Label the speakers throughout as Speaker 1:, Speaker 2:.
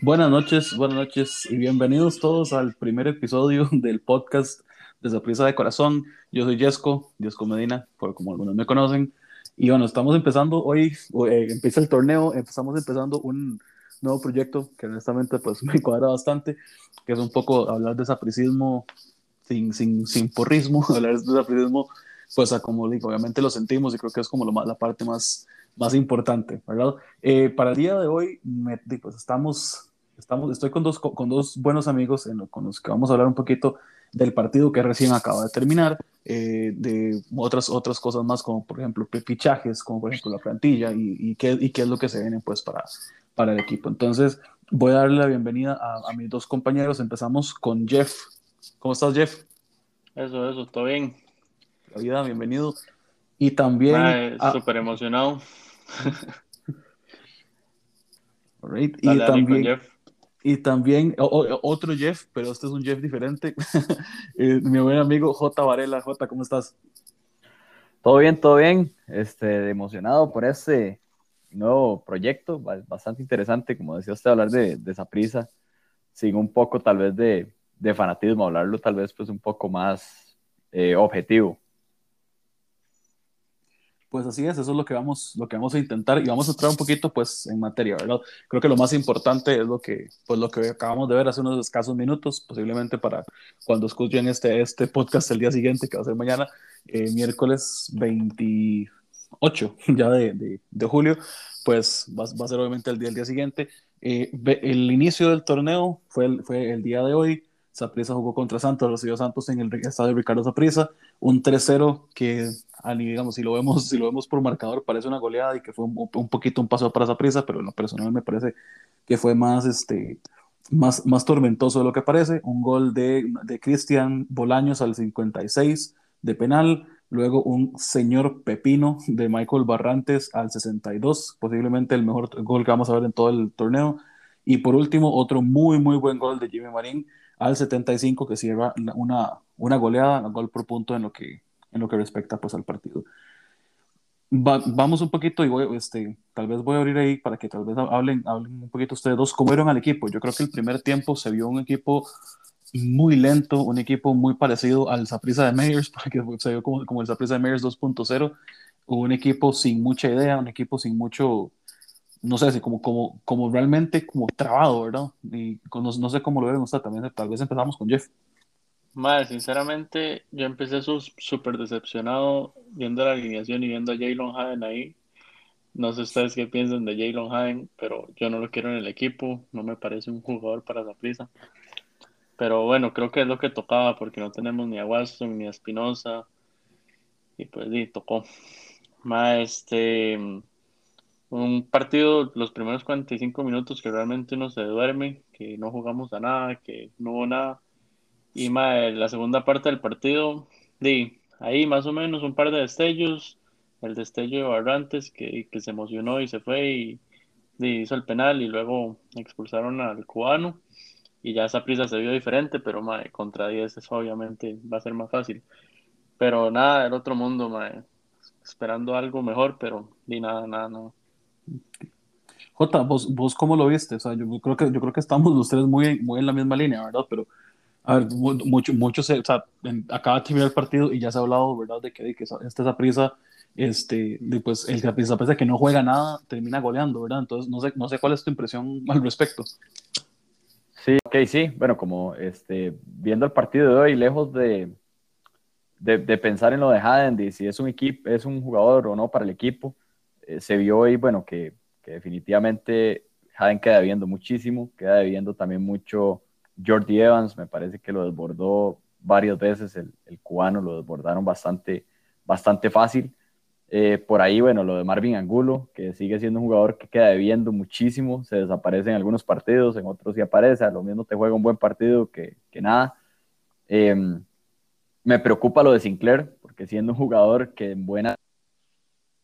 Speaker 1: Buenas noches, buenas noches y bienvenidos todos al primer episodio del podcast de Sorpresa de Corazón. Yo soy Jesco, Jesco Medina, por como algunos me conocen. Y bueno, estamos empezando hoy, eh, empieza el torneo, empezamos empezando un nuevo proyecto que honestamente pues me cuadra bastante, que es un poco hablar de sapricismo sin, sin, sin porrismo, hablar de sapricismo pues a como digo, obviamente lo sentimos y creo que es como lo más, la parte más, más importante, ¿verdad? Eh, para el día de hoy, me, pues estamos Estamos, estoy con dos, con dos buenos amigos en con los que vamos a hablar un poquito del partido que recién acaba de terminar, eh, de otras, otras cosas más, como por ejemplo pichajes, como por ejemplo la plantilla y, y, qué, y qué es lo que se viene pues para, para el equipo. Entonces, voy a darle la bienvenida a, a mis dos compañeros. Empezamos con Jeff. ¿Cómo estás, Jeff?
Speaker 2: Eso, eso, todo bien.
Speaker 1: La vida, bienvenido. Y también...
Speaker 2: Ah, Súper emocionado.
Speaker 1: right. Y también... Jeff. Y también otro Jeff, pero este es un Jeff diferente. Eh, mi buen amigo J. Varela. J, ¿cómo estás?
Speaker 3: Todo bien, todo bien. Este, emocionado por este nuevo proyecto, bastante interesante, como decía usted, hablar de, esa prisa, sin un poco tal vez de, de, fanatismo, hablarlo tal vez pues un poco más eh, objetivo.
Speaker 1: Pues así es, eso es lo que vamos, lo que vamos a intentar y vamos a entrar un poquito pues en materia, ¿verdad? Creo que lo más importante es lo que, pues lo que acabamos de ver hace unos escasos minutos, posiblemente para cuando escuchen este, este podcast el día siguiente, que va a ser mañana, eh, miércoles 28 ya de, de, julio, pues va, a ser obviamente el día, el día siguiente. Eh, el inicio del torneo fue el, fue el día de hoy, Saprissa jugó contra Santos, recibió Santos en el estadio Ricardo Saprissa, un 3-0 que, digamos, si lo, vemos, si lo vemos por marcador, parece una goleada y que fue un, poquito un paso para Saprissa, pero en lo personal me parece que fue más, este, más, más tormentoso de lo que parece. Un gol de, de Cristian Bolaños al 56 de penal, luego un señor pepino de Michael Barrantes al 62, posiblemente el mejor gol que vamos a ver en todo el torneo. Y por último, otro muy, muy buen gol de Jimmy Marín al 75 que cierra una, una goleada, un gol por punto en lo que, en lo que respecta pues, al partido. vamos un poquito y voy, este, tal vez voy a abrir ahí para que tal vez hablen, hablen un poquito ustedes dos cómo vieron al equipo. Yo creo que el primer tiempo se vio un equipo muy lento, un equipo muy parecido al Saprissa de Meyers, porque se vio como, como el Saprissa de Meyers 2.0, un equipo sin mucha idea, un equipo sin mucho, no sé, como, como, como realmente como trabado, ¿verdad? Y no, sé cómo lo ven ustedes también, tal vez empezamos con Jeff.
Speaker 2: Madre, sinceramente, yo empecé súper decepcionado viendo la alineación y viendo a Jalen Haden ahí. No sé ustedes qué piensan de Jalen Haden, pero yo no lo quiero en el equipo, no me parece un jugador para la prisa. Pero bueno, creo que es lo que tocaba porque no tenemos ni a Watson ni a Espinosa. Y pues sí, tocó. Más este un partido, los primeros 45 minutos que realmente uno se duerme, que no jugamos a nada, que no hubo nada. Y la segunda parte del partido, di, ahí más o menos un par de destellos, el destello de Barrantes que, que se emocionó y se fue y hizo el penal y luego expulsaron al cubano y ya esa prisa se vio diferente, pero contra 10 eso obviamente va a ser más fácil. Pero nada del otro mundo, esperando algo mejor, pero di nada, nada, nada.
Speaker 1: Jota, ¿vos, vos cómo lo viste? O sea, yo creo que, yo creo que estamos los tres muy, muy en la misma línea, ¿verdad? Pero, a ver, mucho, mucho se, o sea, acaba de terminar el partido y ya se ha hablado, ¿verdad? De que, de que esta esa prisa, este, de, pues el prisa, que no juega nada, termina goleando, ¿verdad? Entonces, no sé, no sé cuál es tu impresión al respecto.
Speaker 3: Sí, ok, sí. Bueno, como este, viendo el partido de hoy, lejos de, de, de pensar en lo de Haden, de si es un equipo, es un jugador o no para el equipo, eh, se vio hoy, bueno, que, que definitivamente Haden queda debiendo muchísimo, queda debiendo también mucho Jordi Evans, me parece que lo desbordó varias veces, el, el cubano lo desbordaron bastante, bastante fácil. Eh, por ahí, bueno, lo de Marvin Angulo, que sigue siendo un jugador que queda debiendo muchísimo, se desaparece en algunos partidos, en otros sí aparece, a lo mismo te juega un buen partido que, que nada. Em, me preocupa lo de Sinclair, porque siendo un jugador que en buena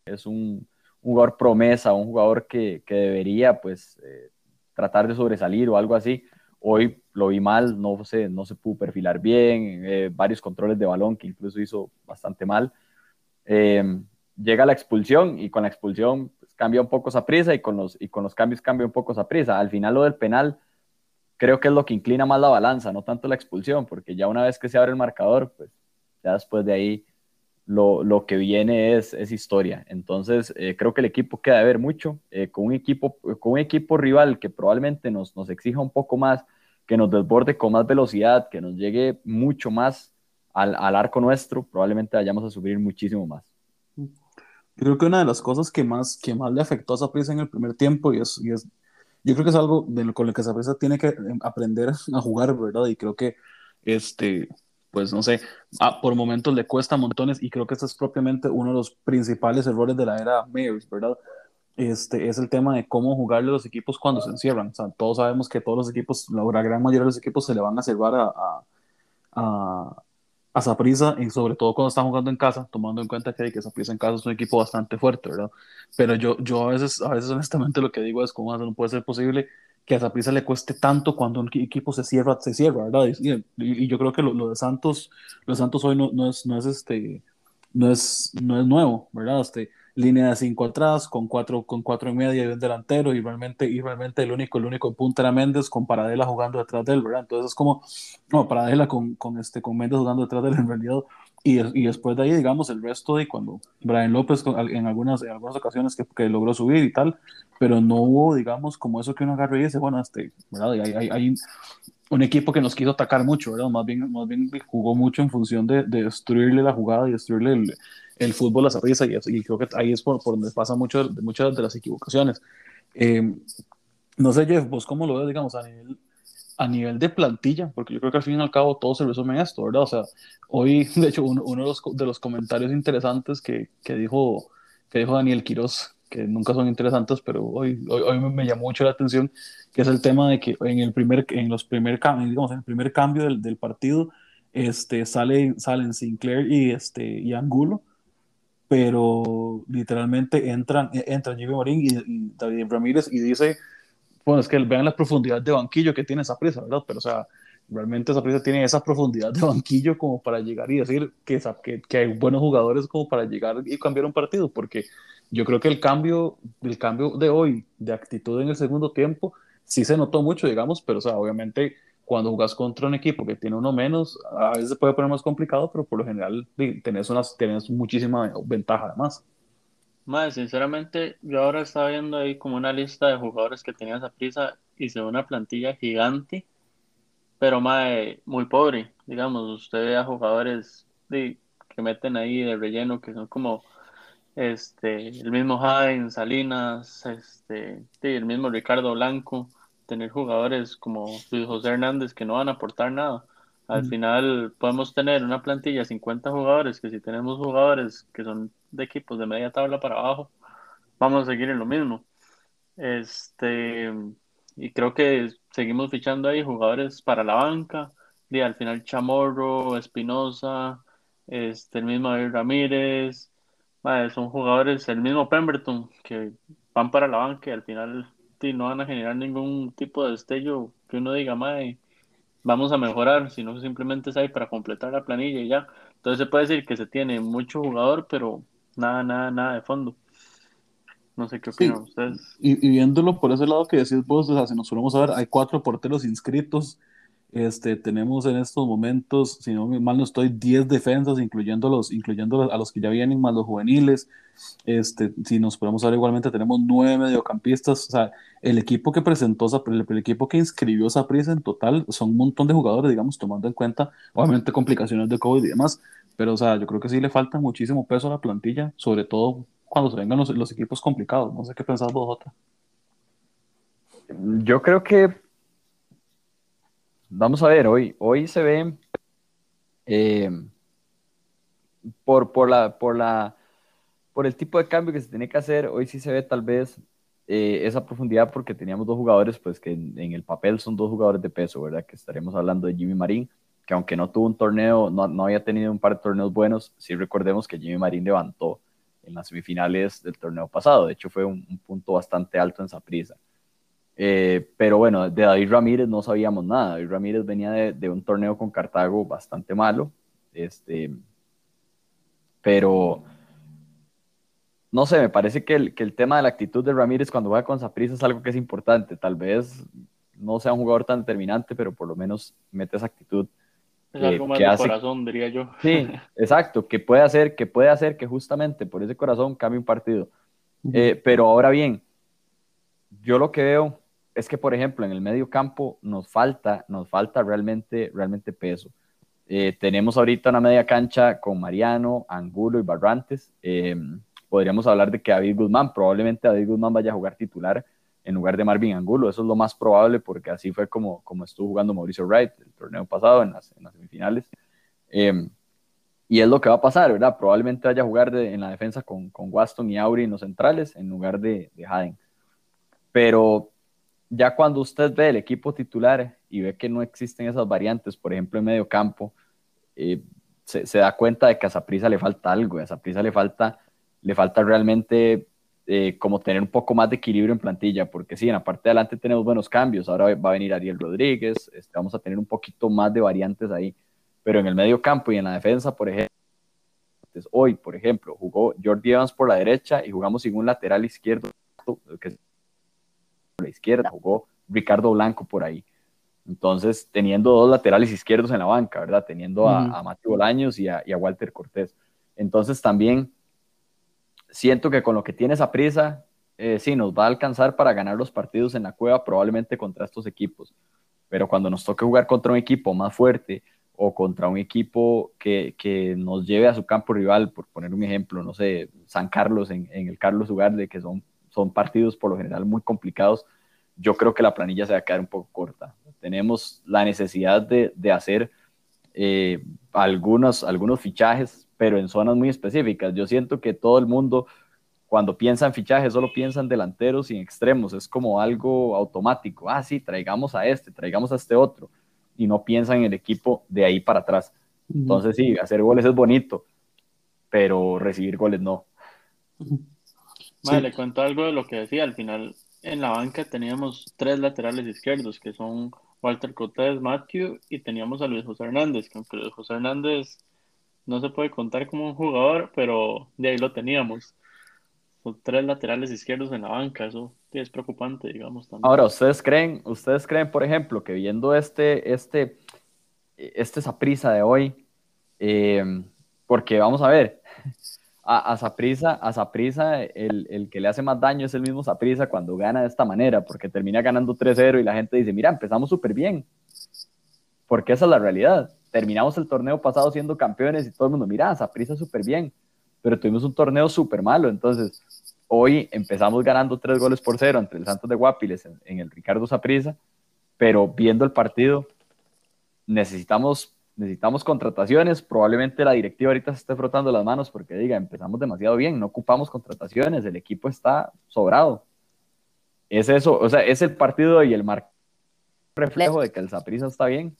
Speaker 3: es un, jugador promesa, un jugador que, que debería pues eh, tratar de sobresalir o algo así. Hoy lo vi mal, no se, no se pudo perfilar bien, eh, varios controles de balón que incluso hizo bastante mal. Em, llega la expulsión y con la expulsión pues, cambia un poco esa prisa y con, los, y con los cambios cambia un poco esa prisa. Al final lo del penal, creo que es lo que inclina más la balanza, no tanto la expulsión, porque ya una vez que se abre el marcador, pues ya después de ahí lo, que viene es, es historia. Entonces, eh, creo que el equipo queda de ver mucho, eh, con, un equipo, con un equipo rival que probablemente nos, nos exija un poco más, que nos desborde con más velocidad, que nos llegue mucho más al, al arco nuestro, probablemente vayamos a sufrir muchísimo más.
Speaker 1: Creo que una de las cosas que más, que más le afectó a Saprissa en el primer tiempo, y es, yo creo que es algo de lo, con lo que Saprissa tiene que em, aprender a jugar, ¿verdad? Y creo que, este, pues no sé, por momentos le cuesta montones, y creo que este es propiamente uno de los principales errores de la era Mayors, ¿verdad? Este, es el tema de cómo jugarle a los equipos cuando se encierran. Todos sabemos que todos los equipos, la gran mayoría de los equipos se le van a cerrar a, a, a Saprissa y sobre todo cuando están jugando en casa, tomando en cuenta que, que Saprissa en casa es un equipo bastante fuerte, ¿verdad? Pero yo, yo a veces, a veces honestamente lo que digo es cómo no puede ser posible que a Saprissa le cueste tanto cuando un equipo se cierra, se cierra, ¿verdad? Y, y, yo creo que lo, lo, de Santos, los Santos hoy no, no, es, no es este, no es, no es nuevo, ¿verdad? Este, línea de cinco atrás, con cuatro, con cuatro en media y un delantero, y realmente, y realmente el único, el único punto era Méndez con Paradela jugando detrás de él, ¿verdad? Entonces es como, no, Paradela con, con, este, con Méndez jugando detrás de él en realidad, y, y después de ahí, digamos, el resto de cuando Brian López en algunas, en algunas ocasiones que, que logró subir y tal, pero no hubo, digamos, como eso que uno agarra y dice, bueno, este, ¿verdad? Hay, hay, un equipo que nos quiso atacar mucho, ¿verdad? Más bien, más bien jugó mucho en función de, de destruirle la jugada y destruirle el, el fútbol a esa y, y, creo que ahí es por, por donde pasa mucho, muchas de las equivocaciones. Eh, no sé, Jeff, vos cómo lo ves, digamos, a nivel, a nivel de plantilla, porque yo creo que al fin y al cabo todo se resume en esto, ¿verdad? O sea, hoy, de hecho, uno, uno de, los, de, los, comentarios interesantes que, que, dijo, que dijo Daniel Quiroz, que nunca son interesantes, pero hoy, hoy, hoy, me llamó mucho la atención, que es el tema de que en el primer, en los primer, digamos, en el primer cambio del, del partido, este, sale, salen Sinclair y, este, y Angulo, pero literalmente entran, e, entra Jimmy Marín y, David Ramírez y dice, bueno, es que vean la profundidad de banquillo que tiene esa prisa, ¿verdad? Pero, o sea, realmente esa prisa tiene esa profundidad de banquillo como para llegar y decir que, que, que, hay buenos jugadores como para llegar y cambiar un partido, porque yo creo que el cambio, el cambio de hoy, de actitud en el segundo tiempo, sí se notó mucho, digamos, pero, o sea, obviamente cuando jugas contra un equipo que tiene uno menos, a veces se puede poner más complicado, pero por lo general tenés, unas, tenés muchísima ventaja además.
Speaker 2: Más, sinceramente, yo ahora estaba viendo ahí como una lista de jugadores que tenían esa prisa y se ve una plantilla gigante, pero más muy pobre. Digamos, usted ve a jugadores de, que meten ahí de relleno que son como este el mismo Jaén, Salinas, este, el mismo Ricardo Blanco tener jugadores como Luis José Hernández que no van a aportar nada. Al final podemos tener una plantilla de 50 jugadores, que si tenemos jugadores que son de equipos de media tabla para abajo, vamos a seguir en lo mismo. Este, y creo que seguimos fichando ahí jugadores para la banca, y al final Chamorro, Espinosa, este, el mismo David Ramírez, son jugadores, el mismo Pemberton, que van para la banca y al final no van a generar ningún tipo de destello que uno diga, mae, vamos a mejorar, sino simplemente es ahí para completar la planilla y ya. Entonces se puede decir que se tiene mucho jugador, pero nada, nada, nada de fondo. No sé qué opinan ustedes.
Speaker 1: Y, viéndolo por ese lado que decís vos, o sea, si nos ponemos a ver, hay cuatro porteros inscritos este, tenemos en estos momentos, si no mal no estoy, 10 defensas, incluyendo, los, incluyendo a los que ya vienen, más los juveniles. Este, si nos podemos ver igualmente, tenemos 9 mediocampistas. O sea, el equipo que presentó, el, el equipo que inscribió esa prisa en total son un montón de jugadores, digamos, tomando en cuenta, obviamente, complicaciones de COVID y demás. Pero, o sea, yo creo que sí le falta muchísimo peso a la plantilla, sobre todo cuando se vengan los, los equipos complicados. No sé qué pensás vos, Jota.
Speaker 3: Yo creo que Vamos a ver, hoy, hoy se ve eh, por, por, la, por, la, por el tipo de cambio que se tiene que hacer, hoy sí se ve tal vez eh, esa profundidad porque teníamos dos jugadores, pues que en, el papel son dos jugadores de peso, ¿verdad? Que estaremos hablando de Jimmy Marín, que aunque no tuvo un torneo, no, no había tenido un par de torneos buenos, sí recordemos que Jimmy Marín levantó en las semifinales del torneo pasado, de hecho fue un, un punto bastante alto en esa prisa. Eh, pero bueno, de David Ramírez no sabíamos nada. David Ramírez venía de, un torneo con Cartago bastante malo. Este, pero no sé, me parece que el, que el tema de la actitud de Ramírez cuando juega con Saprissa es algo que es importante. Tal vez no sea un jugador tan determinante, pero por lo menos mete esa actitud.
Speaker 2: Es algo más de corazón, diría yo.
Speaker 3: Sí, exacto, que puede hacer, que puede hacer que justamente por ese corazón cambie un partido. Eh, pero ahora bien, yo lo que veo es que, por ejemplo, en el medio campo nos falta, nos falta realmente, realmente peso. Eh, tenemos ahorita una media cancha con Mariano, Angulo y Barrantes. Eh, podríamos hablar de que David Guzmán, probablemente David Guzmán vaya a jugar titular en lugar de Marvin Angulo. Eso es lo más probable porque así fue como, como estuvo jugando Mauricio Wright el torneo pasado en las, semifinales. Eh, y es lo que va a pasar, ¿verdad? Probablemente vaya a jugar en la defensa con, con Waston y Auri en los centrales en lugar de, de Haden. Pero ya cuando usted ve el equipo titular y ve que no existen esas variantes, por ejemplo, en medio campo, eh, se, da cuenta de que a Zaprisa le falta algo, a Zaprisa le falta, le falta realmente eh, como tener un poco más de equilibrio en plantilla, porque sí, en la parte de adelante tenemos buenos cambios, ahora va a venir Ariel Rodríguez, este, vamos a tener un poquito más de variantes ahí, pero en el medio campo y en la defensa, por ejemplo, hoy, por ejemplo, jugó Jordi Evans por la derecha y jugamos sin un lateral izquierdo, que la izquierda, jugó Ricardo Blanco por ahí. Entonces, teniendo dos laterales izquierdos en la banca, ¿verdad? Teniendo a, Mati Bolaños y a, Walter Cortés. Entonces, también siento que con lo que tiene esa prisa, eh, sí, nos va a alcanzar para ganar los partidos en la cueva, probablemente contra estos equipos. Pero cuando nos toque jugar contra un equipo más fuerte o contra un equipo que, que nos lleve a su campo rival, por poner un ejemplo, no sé, San Carlos en, el Carlos Ugarde, que son son partidos por lo general muy complicados, yo creo que la planilla se va a quedar un poco corta. Tenemos la necesidad de, de hacer eh, algunos, algunos fichajes, pero en zonas muy específicas. Yo siento que todo el mundo, cuando piensa en fichajes, solo piensa en delanteros y en extremos. Es como algo automático. Ah, sí, traigamos a este, traigamos a este otro. Y no piensan en el equipo de ahí para atrás. Entonces, sí, hacer goles es bonito, pero recibir goles no.
Speaker 2: Vale, le cuento algo de lo que decía. Al final, en la banca teníamos tres laterales izquierdos, que son Walter Cortés, Matthew, y teníamos a Luis José Hernández, que aunque Luis José Hernández no se puede contar como un jugador, pero de ahí lo teníamos. Son tres laterales izquierdos en la banca, eso es preocupante, digamos.
Speaker 3: Ahora, ¿ustedes creen, ustedes creen, por ejemplo, que viendo este, este, este esa prisa de hoy, eh, porque vamos a ver, a, a Saprisa, el, el, que le hace más daño es el mismo Saprisa cuando gana de esta manera, porque termina ganando 3-0 y la gente dice, mira, empezamos súper bien, porque esa es la realidad. Terminamos el torneo pasado siendo campeones y todo el mundo, mira, Saprisa súper bien, pero tuvimos un torneo súper malo, entonces hoy empezamos ganando 3 goles por 0 entre el Santos de Guapiles en, el Ricardo Saprisa, pero viendo el partido necesitamos necesitamos contrataciones, probablemente la directiva ahorita se esté frotando las manos porque diga, empezamos demasiado bien, no ocupamos contrataciones, el equipo está sobrado. Es eso, o sea, es el partido y el mar reflejo de que el Saprissa está bien.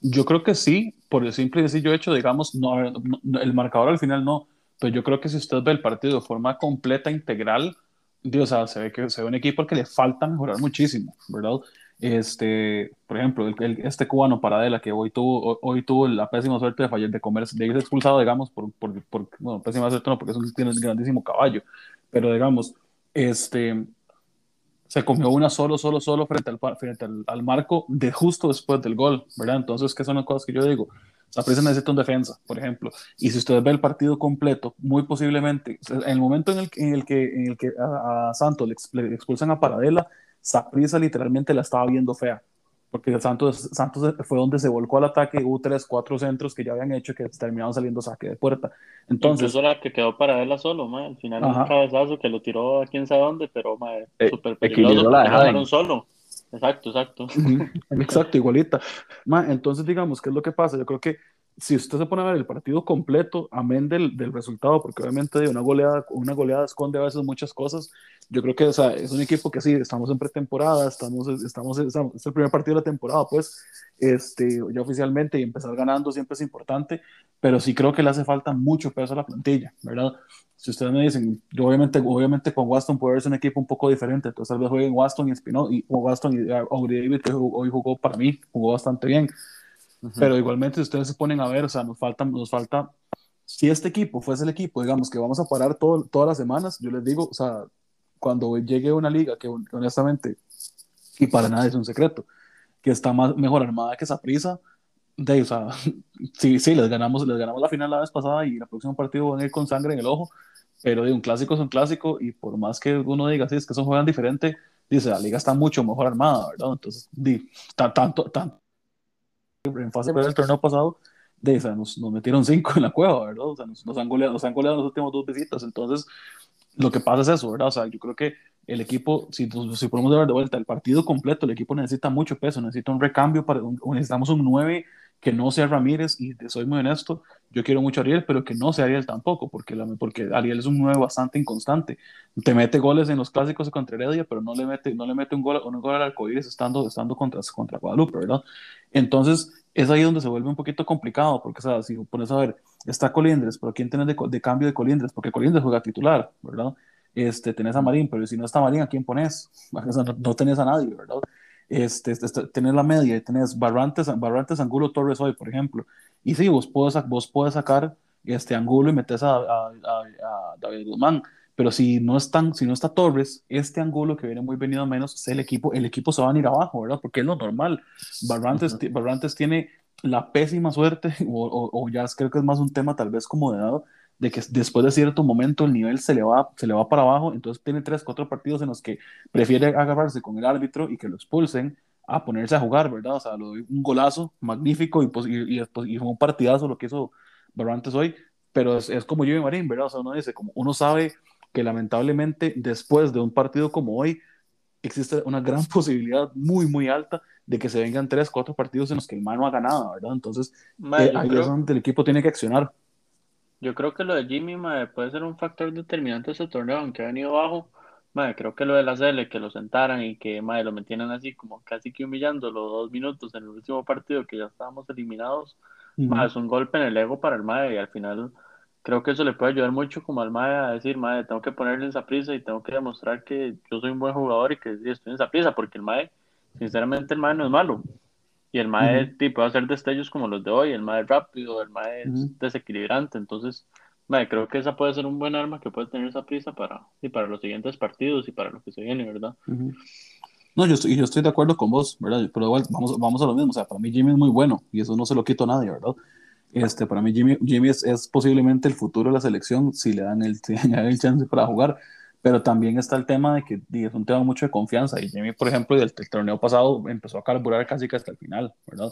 Speaker 1: Yo creo que sí, por el simple y sencillo hecho, digamos, no, el marcador al final no, pero yo creo que si usted ve el partido de forma completa, integral, Dios, o se ve que se ve un equipo al que le falta mejorar muchísimo, ¿verdad? Este, por ejemplo, el, este cubano Paradela que hoy tuvo, hoy tuvo la pésima suerte de fallar, de comer, de irse expulsado, digamos, por, por, por, bueno, pésima suerte no, porque es un, tiene un grandísimo caballo, pero digamos, este, se comió una solo, solo, solo frente al, frente al, al, marco de justo después del gol, ¿verdad? Entonces, ¿qué son las cosas que yo digo? La presa necesita un defensa, por ejemplo. Y si usted ve el partido completo, muy posiblemente, en el momento en el, que, en el que a, a Santos le, le, expulsan a Paradela, Saprisa literalmente la estaba viendo fea, porque el Santos, Santos fue donde se volcó al ataque, hubo tres, cuatro centros que ya habían hecho que terminaron saliendo saque de puerta. Entonces,
Speaker 2: Incluso la que quedó para él solo, ma, al final un cabezazo que lo tiró a quién sabe dónde, pero ma, eh, súper peligroso, la dejaron solo. Exacto, exacto.
Speaker 1: exacto, igualita. Ma, entonces, digamos, ¿qué es lo que pasa? Yo creo que si usted se pone a ver el partido completo, amén del, del resultado, porque obviamente una goleada, una goleada esconde a veces muchas cosas, yo creo que o sea, es un equipo que sí, estamos en pretemporada, estamos, estamos, estamos, es el primer partido de la temporada, pues, este, ya oficialmente, y empezar ganando siempre es importante, pero sí creo que le hace falta mucho peso a la plantilla, ¿verdad? Si ustedes me dicen, yo obviamente, obviamente con Waston puede ser un equipo un poco diferente, entonces tal vez jueguen Waston y Espino, y o Waston y Auri David, que hoy jugó para mí, jugó bastante bien, pero igualmente, si ustedes se ponen a ver, o sea, nos falta, nos falta, si este equipo fuese el equipo, digamos, que vamos a parar todo, todas las semanas, yo les digo, o sea, cuando llegue una liga que honestamente y para nada es un secreto, que está más, mejor armada que esa prisa. De, o sea, sí, sí, les ganamos, les ganamos la final la vez pasada y el próximo partido van a ir con sangre en el ojo, pero de un clásico es un clásico y por más que uno diga, sí, es que son juegan diferente, dice, la liga está mucho mejor armada, ¿verdad? Entonces, di, tanto, tanto, en fase del torneo pasado, de, o sea, nos, nos, metieron cinco en la cueva, ¿verdad? O sea, nos, nos, han goleado, nos han goleado los últimos dos visitas, entonces, lo que pasa es eso, ¿verdad? O sea, yo creo que el equipo, si, si podemos ver de vuelta el partido completo, el equipo necesita mucho peso, necesita un recambio, para, necesitamos un 9 que no sea Ramírez, y soy muy honesto, yo quiero mucho a Ariel, pero que no sea Ariel tampoco, porque, la, porque Ariel es un 9 bastante inconstante. Te mete goles en los clásicos contra Heredia, pero no le mete, no le mete un gol, un gol al arcoíris estando, estando contra, contra Guadalupe, ¿verdad? Entonces, es ahí donde se vuelve un poquito complicado, porque, o sea, si pones a ver, está Colindres, pero ¿quién tenés de, de cambio de Colindres? Porque Colindres juega titular, ¿verdad? Este, tenés a Marín, pero si no está Marín, ¿a quién pones? no, no tenés a nadie, ¿verdad? Este, este, tenés la media y tenés Barrantes, Barrantes, Angulo, Torres hoy, por ejemplo. Y sí, vos puedes, vos puedes sacar este Angulo y metes a, a, a, David Guzmán, pero si no, están, si no está Torres, este Angulo que viene muy venido menos, el equipo, el equipo se va a ir abajo, ¿verdad? Porque es lo normal. Barrantes, Barrantes tiene la pésima suerte, o, o, ya creo que es más un tema tal vez como de edad, de que después de cierto momento el nivel se le va, se le va para abajo, entonces tiene tres, cuatro partidos en los que prefiere agarrarse con el árbitro y que lo expulsen a ponerse a jugar, ¿verdad? O sea, lo, un golazo magnífico y, pues, y, y, y, fue un partidazo lo que hizo Barrantes hoy, pero es, es como Jimmy Marín, ¿verdad? O sea, uno dice, como uno sabe que lamentablemente después de un partido como hoy, existe una gran posibilidad muy, muy alta de que se vengan tres, cuatro partidos en los que el mano ha ganado, ¿verdad? Entonces, eh, ahí es donde el equipo tiene que accionar.
Speaker 2: Yo creo que lo de Jimmy madre, puede ser un factor determinante de ese torneo, aunque ha venido bajo. Madre, creo que lo de la CL, que lo sentaran y que madre, lo metieran así como casi que humillando los dos minutos en el último partido que ya estábamos eliminados, madre, es un golpe en el ego para el madre y al final creo que eso le puede ayudar mucho como al madre a decir, madre, tengo que ponerle esa prisa y tengo que demostrar que yo soy un buen jugador y que sí, estoy en esa prisa, porque el madre, sinceramente el madre no es malo. Y el MAE tipo, va a hacer destellos como los de hoy, el MAE rápido, el MAE es desequilibrante. Entonces, mae, creo que esa puede ser un buen arma que puede tener esa prisa para, y para los siguientes partidos y para lo que se viene, ¿verdad?
Speaker 1: No, yo estoy, yo estoy de acuerdo con vos, ¿verdad? Pero igual, vamos, vamos a lo mismo. O sea, para mí Jimmy es muy bueno y eso no se lo quito a nadie, ¿verdad? Este, para mí Jimmy, Jimmy es, es posiblemente el futuro de la selección si le dan el, si le dan el chance para jugar pero también está el tema de que es un tema mucho de confianza. Y Jimmy, por ejemplo, del, el torneo pasado empezó a carburar casi que hasta el final, ¿verdad?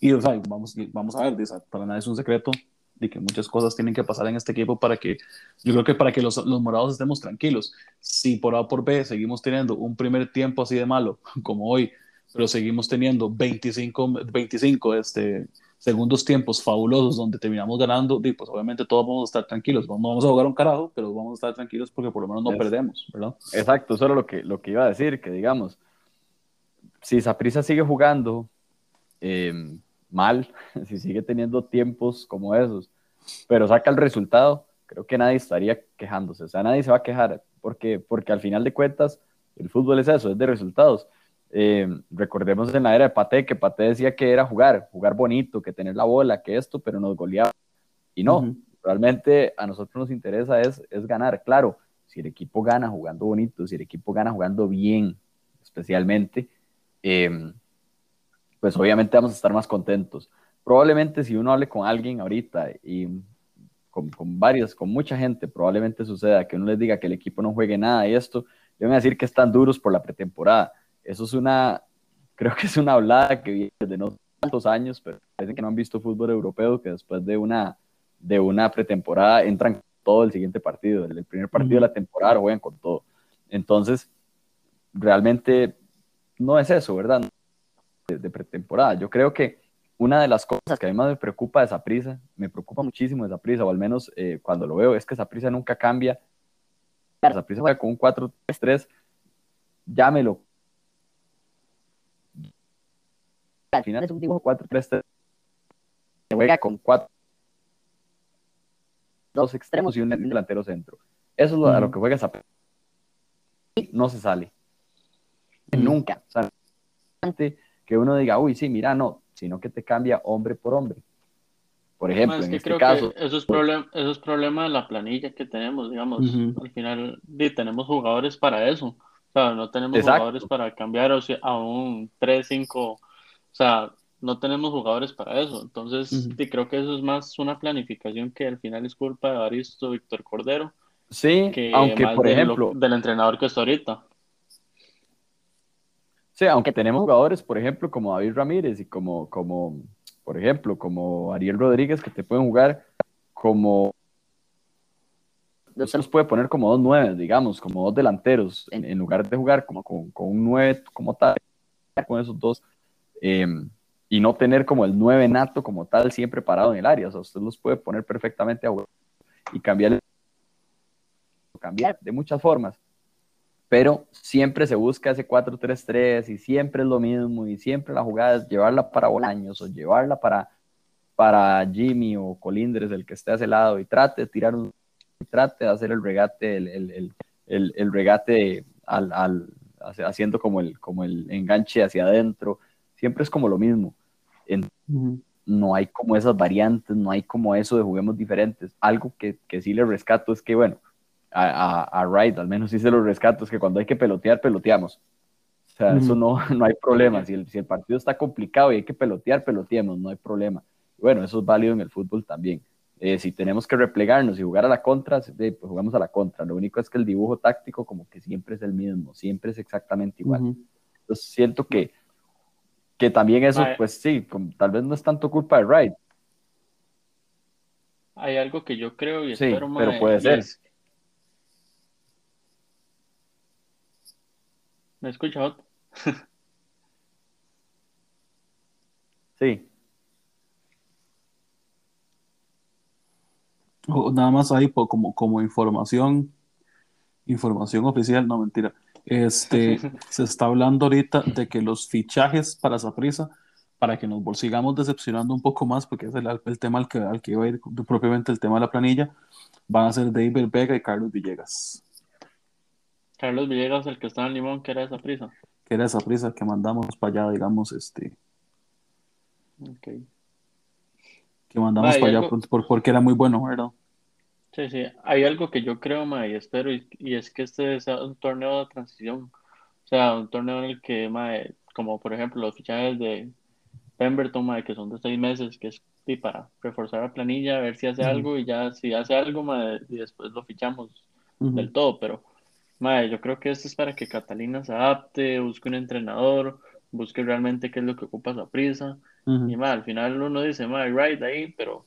Speaker 1: Y o sea, vamos, vamos a ver, para nada es un secreto de que muchas cosas tienen que pasar en este equipo para que, yo creo que para que los, los morados estemos tranquilos. Si por A por B seguimos teniendo un primer tiempo así de malo como hoy, pero seguimos teniendo 25, 25 este, segundos tiempos fabulosos donde terminamos ganando, y pues obviamente todos vamos a estar tranquilos. No vamos a jugar un carajo, pero vamos a estar tranquilos porque por lo menos no perdemos, ¿verdad?
Speaker 3: Exacto, eso era lo que, lo que iba a decir, que digamos, si Saprisa sigue jugando em, mal, si sigue teniendo tiempos como esos, pero saca el resultado, creo que nadie estaría quejándose, o sea, nadie se va a quejar, porque, porque al final de cuentas, el fútbol es eso, es de resultados. Eh, recordemos en la era de Pate, que Pate decía que era jugar, jugar bonito, que tener la bola, que esto, pero nos goleaba. Y no, realmente a nosotros nos interesa es, es ganar. Claro, si el equipo gana jugando bonito, si el equipo gana jugando bien, especialmente, em, pues obviamente vamos a estar más contentos. Probablemente si uno hable con alguien ahorita y con, con varios, con mucha gente, probablemente suceda que uno les diga que el equipo no juegue nada y esto, le van a decir que están duros por la pretemporada eso es una, creo que es una hablada que viene de no tantos años, pero parece que no han visto fútbol europeo, que después de una, de una pretemporada entran todo el siguiente partido, el primer partido de la temporada juegan con todo. Entonces, realmente no es eso, ¿verdad? De, pretemporada. Yo creo que una de las cosas que a mí más me preocupa de esa prisa, me preocupa muchísimo esa prisa, o al menos eh, cuando lo veo, es que esa prisa nunca cambia. Esa prisa con un 4-3-3, llámelo al final es un dibujo 4-3-3. Se juega con cuatro dos extremos y un delantero centro. Eso es lo, a lo que juega esa no se sale. Nunca. O sea, que uno diga, uy, sí, mira, no, sino que te cambia hombre por hombre. Por ejemplo, en este caso.
Speaker 2: eso, es problema, eso es problema de la planilla que tenemos, digamos. Al final tenemos jugadores para eso. O sea, no tenemos jugadores para cambiar o sea, a un 3-5. O sea, no tenemos jugadores para eso. Entonces, creo que eso es más una planificación que al final es culpa de Aristo Víctor Cordero.
Speaker 3: Sí, aunque por ejemplo.
Speaker 2: del entrenador que está ahorita.
Speaker 3: Sí, aunque tenemos jugadores, por ejemplo, como David Ramírez y como, como por ejemplo, como Ariel Rodríguez, que te pueden jugar como se los puede poner como dos nueve, digamos, como dos delanteros, en, lugar de jugar como con, un nueve como tal, con esos dos, em, y no tener como el nueve nato como tal siempre parado en el área. O sea, usted los puede poner perfectamente a y cambiar, cambiar de muchas formas. Pero siempre se busca ese 4-3-3 y siempre es lo mismo y siempre la jugada es llevarla para Bolaños o llevarla para, para Jimmy o Colindres, el que esté a ese lado, y trate de tirar un trate de hacer el regate, el, el, regate al, al, haciendo como el, como el enganche hacia adentro. Siempre es como lo mismo. No hay como esas variantes, no hay como eso de juguemos diferentes. Algo que, que sí le rescato es que, bueno, a, a, Wright al menos sí se lo rescato, es que cuando hay que pelotear, peloteamos. O sea, eso no, no hay problema. Si el, si el partido está complicado y hay que pelotear, peloteamos, no hay problema. Bueno, eso es válido en el fútbol también. Eh, si tenemos que replegarnos y jugar a la contra, pues jugamos a la contra. Lo único es que el dibujo táctico como que siempre es el mismo, siempre es exactamente igual. Entonces siento que, que también eso, pues sí, tal vez no es tanto culpa de Wright.
Speaker 2: Hay algo que yo creo y
Speaker 3: sí, pero puede ser.
Speaker 2: ¿Me escuchas?
Speaker 3: sí.
Speaker 1: nada más ahí como, como información, información oficial, no mentira. Este, se está hablando ahorita de que los fichajes para Saprisa, para que nos sigamos decepcionando un poco más, porque es el, tema al que, al que iba a ir propiamente el tema de la planilla, van a ser David Vega y Carlos Villegas.
Speaker 2: Carlos Villegas, el que está en Limón, que era esa prisa.
Speaker 1: Que era esa prisa que mandamos para allá, digamos, este.
Speaker 2: Okay.
Speaker 1: Que mandamos para allá porque era muy bueno, ¿verdad?
Speaker 2: Sí, sí, hay algo que yo creo, ma, y espero, y, es que este sea un torneo de transición. O sea, un torneo en el que, ma, como por ejemplo los fichajes de Pemberton, ma, que son de seis meses, que es para reforzar la planilla, a ver si hace algo, y ya si hace algo, ma, y después lo fichamos del todo. Pero, ma, yo creo que esto es para que Catalina se adapte, busque un entrenador, busque realmente qué es lo que ocupa su prisa. Y, ma, al final uno dice, ma, right ahí, pero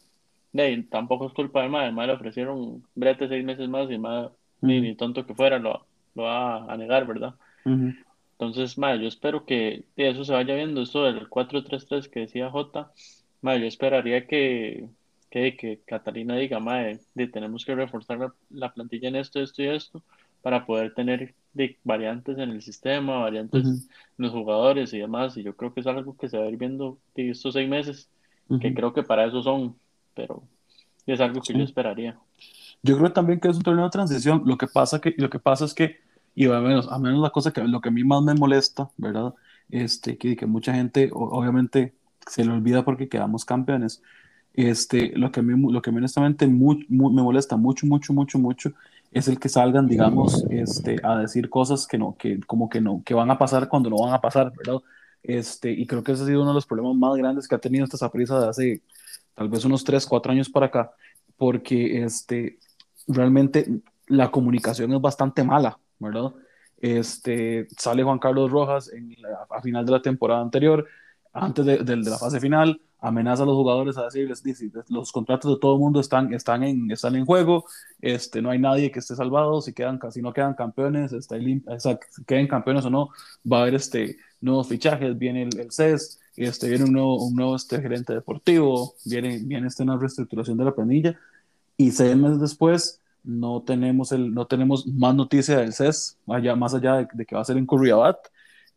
Speaker 2: de, tampoco es culpa del madre, el madre le ofrecieron brete seis meses más y el madre, ni, tonto que fuera, lo, lo va a negar, ¿verdad? Entonces, madre, yo espero que eso se vaya viendo, esto del 4-3-3 que decía J, madre, yo esperaría que, que, que Catalina diga, madre, tenemos que reforzar la, plantilla en esto, esto y esto, para poder tener variantes en el sistema, variantes en los jugadores y demás, y yo creo que es algo que se va a ir viendo estos seis meses, que creo que para eso son, pero es algo que yo esperaría.
Speaker 1: Yo creo también que es un torneo de transición. Lo que pasa, que, lo que pasa es que, y a menos, a menos la cosa que lo que a mí más me molesta, ¿verdad? Este, que, que mucha gente obviamente se le olvida porque quedamos campeones. Este, lo que a mí, lo que honestamente me molesta mucho, mucho, mucho, mucho es el que salgan, digamos, este, a decir cosas que no, que como que no, que van a pasar cuando no van a pasar, ¿verdad? Este, y creo que ese ha sido uno de los problemas más grandes que ha tenido esta prisa de hace tal vez unos 3, 4 años para acá, porque este, realmente la comunicación es bastante mala, ¿verdad? Este, sale Juan Carlos Rojas en a final de la temporada anterior, antes de, de, la fase final, amenaza a los jugadores a decirles, dice, los contratos de todo el mundo están, están, en, están en juego, este, no hay nadie que esté salvado, si, quedan, si no quedan campeones, está o sea, si queden campeones o no, va a haber este, nuevos fichajes, viene el, el CES, este, viene un nuevo, un nuevo este, gerente deportivo, viene, viene esta una reestructuración de la planilla, y seis meses después no tenemos, el, no tenemos más noticia del CES, allá, más allá de, que va a ser en Curriabat,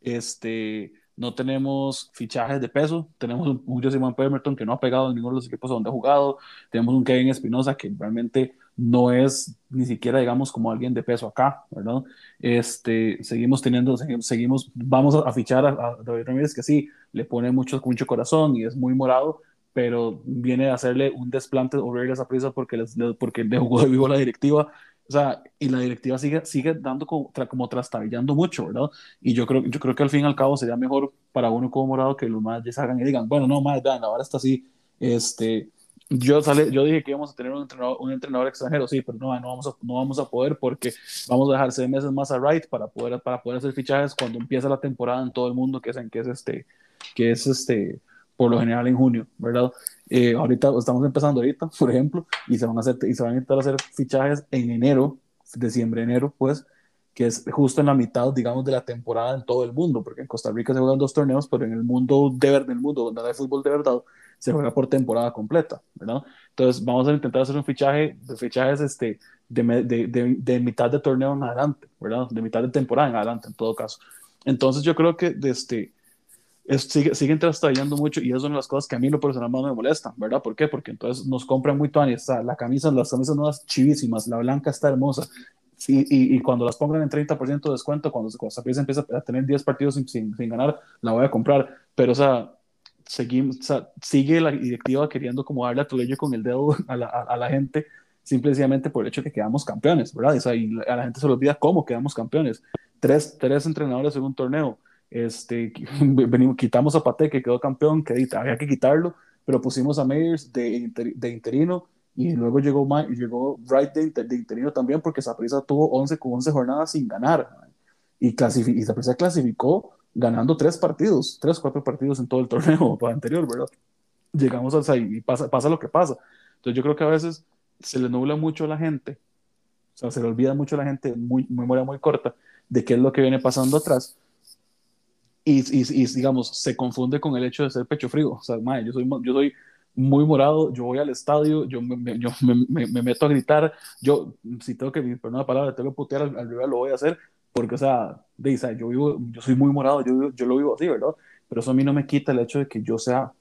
Speaker 1: este, no tenemos fichajes de peso, tenemos un, un Josimán Pemberton que no ha pegado en ninguno de los equipos donde ha jugado, tenemos un Kevin Espinosa que realmente no es ni siquiera, digamos, como alguien de peso acá, ¿verdad? Este, seguimos teniendo, seguimos, vamos a, fichar a, David Ramírez, que sí, le pone mucho, mucho corazón y es muy morado, pero viene a hacerle un desplante horrible a esa prisa porque, les, porque le jugó de vivo la directiva O sea, y la directiva sigue, sigue dando como, como trastabillando mucho, ¿verdad? Y yo creo, yo creo que al fin y al cabo sería mejor para uno como morado que los más ya salgan y digan, bueno, no, más, vean, ahora está así, este, yo, sale, yo dije que íbamos a tener un entrenador, un entrenador extranjero, sí, pero no, no, vamos a, no vamos a poder porque vamos a dejar seis meses más a Wright para poder, para poder hacer fichajes cuando empieza la temporada en todo el mundo, que es, en, que es este, que es este, por lo general en junio, ¿verdad? Eh, ahorita estamos empezando ahorita, por ejemplo, y se van a hacer y se van a intentar hacer fichajes en enero, diciembre, enero, pues, que es justo en la mitad, digamos, de la temporada en todo el mundo, porque en Costa Rica se juegan dos torneos, pero en el mundo de verdad, el mundo donde hay fútbol de verdad, se juega por temporada completa, ¿verdad? Entonces vamos a intentar hacer un fichaje, de fichajes este, de, de, de, mitad de torneo en adelante, ¿verdad? De mitad de temporada en adelante, en todo caso. Entonces yo creo que este, es, sigue, siguen trastabillando mucho y es una de las cosas que a mí lo personal más me molesta, ¿verdad? ¿Por qué? Porque entonces nos compran muy tuanis, la camisa, las camisas nuevas chivísimas, la blanca está hermosa, y, y, cuando las pongan en 30% de descuento, cuando, cuando empieza a tener 10 partidos sin, sin, sin, ganar, la voy a comprar. Pero, o sea, seguimos, o sea, sigue la directiva queriendo como darle a tu con el dedo a la, a, la gente, simplemente por el hecho de que quedamos campeones, ¿verdad? O sea, y a la gente se le olvida cómo quedamos campeones. Tres, tres entrenadores en un torneo este, venimos, quitamos a Pate, que quedó campeón, que había que quitarlo, pero pusimos a Meyers de, de interino y luego llegó, llegó Wright de, de, interino también porque Saprissa tuvo 11 con 11 jornadas sin ganar y, y clasificó ganando tres partidos, tres, cuatro partidos en todo el torneo anterior, ¿verdad? Llegamos al y pasa, pasa lo que pasa. Entonces yo creo que a veces se le nubla mucho a la gente, o sea, se le olvida mucho a la gente, muy, memoria muy corta, de qué es lo que viene pasando atrás y, y, digamos, se confunde con el hecho de ser pecho frío. O sea, madre, yo soy, yo soy muy morado, yo voy al estadio, yo me, yo me, me, meto a gritar, yo, si tengo que, perdón una palabra, tengo que putear al, al rival, lo voy a hacer, porque, o sea, de, yo, vivo, yo soy muy morado, yo, yo lo vivo así, ¿verdad? Pero eso a mí no me quita el hecho de que yo sea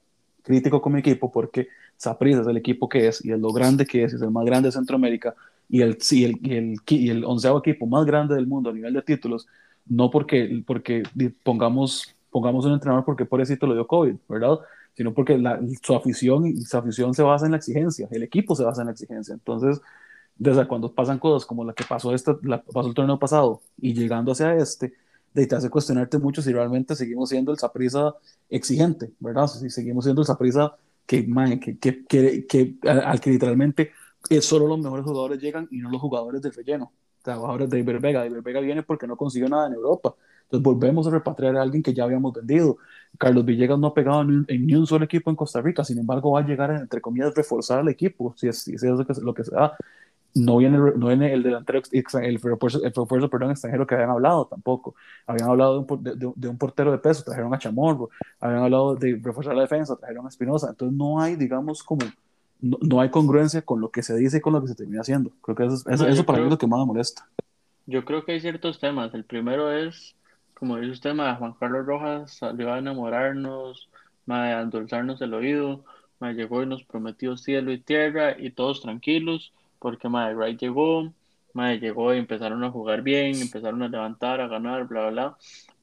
Speaker 1: crítico con mi equipo, porque Saprissa es el equipo que es, y es lo grande que es, es el más grande de Centroamérica, y el, y el, y el, y el onceavo equipo más grande del mundo a nivel de títulos, no porque, porque pongamos, pongamos un entrenador porque pobrecito lo dio COVID, ¿verdad? Sino porque su afición, su afición se basa en la exigencia, el equipo se basa en la exigencia. Entonces, desde cuando pasan cosas como la que pasó, esta, la, pasó el torneo pasado y llegando hacia este, de te hace cuestionarte mucho si realmente seguimos siendo el Saprisa exigente, ¿verdad? Si seguimos siendo el Saprisa que, que, que, que, al que literalmente solo los mejores jugadores llegan y no los jugadores del relleno trabajadores de Ibervega. Ibervega viene porque no consiguió nada en Europa. Entonces volvemos a repatriar a alguien que ya habíamos vendido. Carlos Villegas no ha pegado en, ni un solo equipo en Costa Rica, sin embargo va a llegar, entre comillas, reforzar al equipo, si es, si es lo, que, lo que se da. No viene, no viene el delantero, el refuerzo, el refuerzo perdón, extranjero que habían hablado tampoco. Habían hablado de un, de, de un, portero de peso, trajeron a Chamorro. Habían hablado de reforzar la defensa, trajeron a Espinosa. Entonces no hay, digamos, como no, hay congruencia con lo que se dice y con lo que se termina haciendo. Creo que eso, eso, para mí es lo que más me molesta.
Speaker 2: Yo creo que hay ciertos temas. El primero es, como dice usted, Juan Carlos Rojas salió a enamorarnos, a endulzarnos el oído, ma, llegó y nos prometió cielo y tierra y todos tranquilos, porque ma, Wright llegó, ma, llegó y empezaron a jugar bien, empezaron a levantar, a ganar, bla, bla,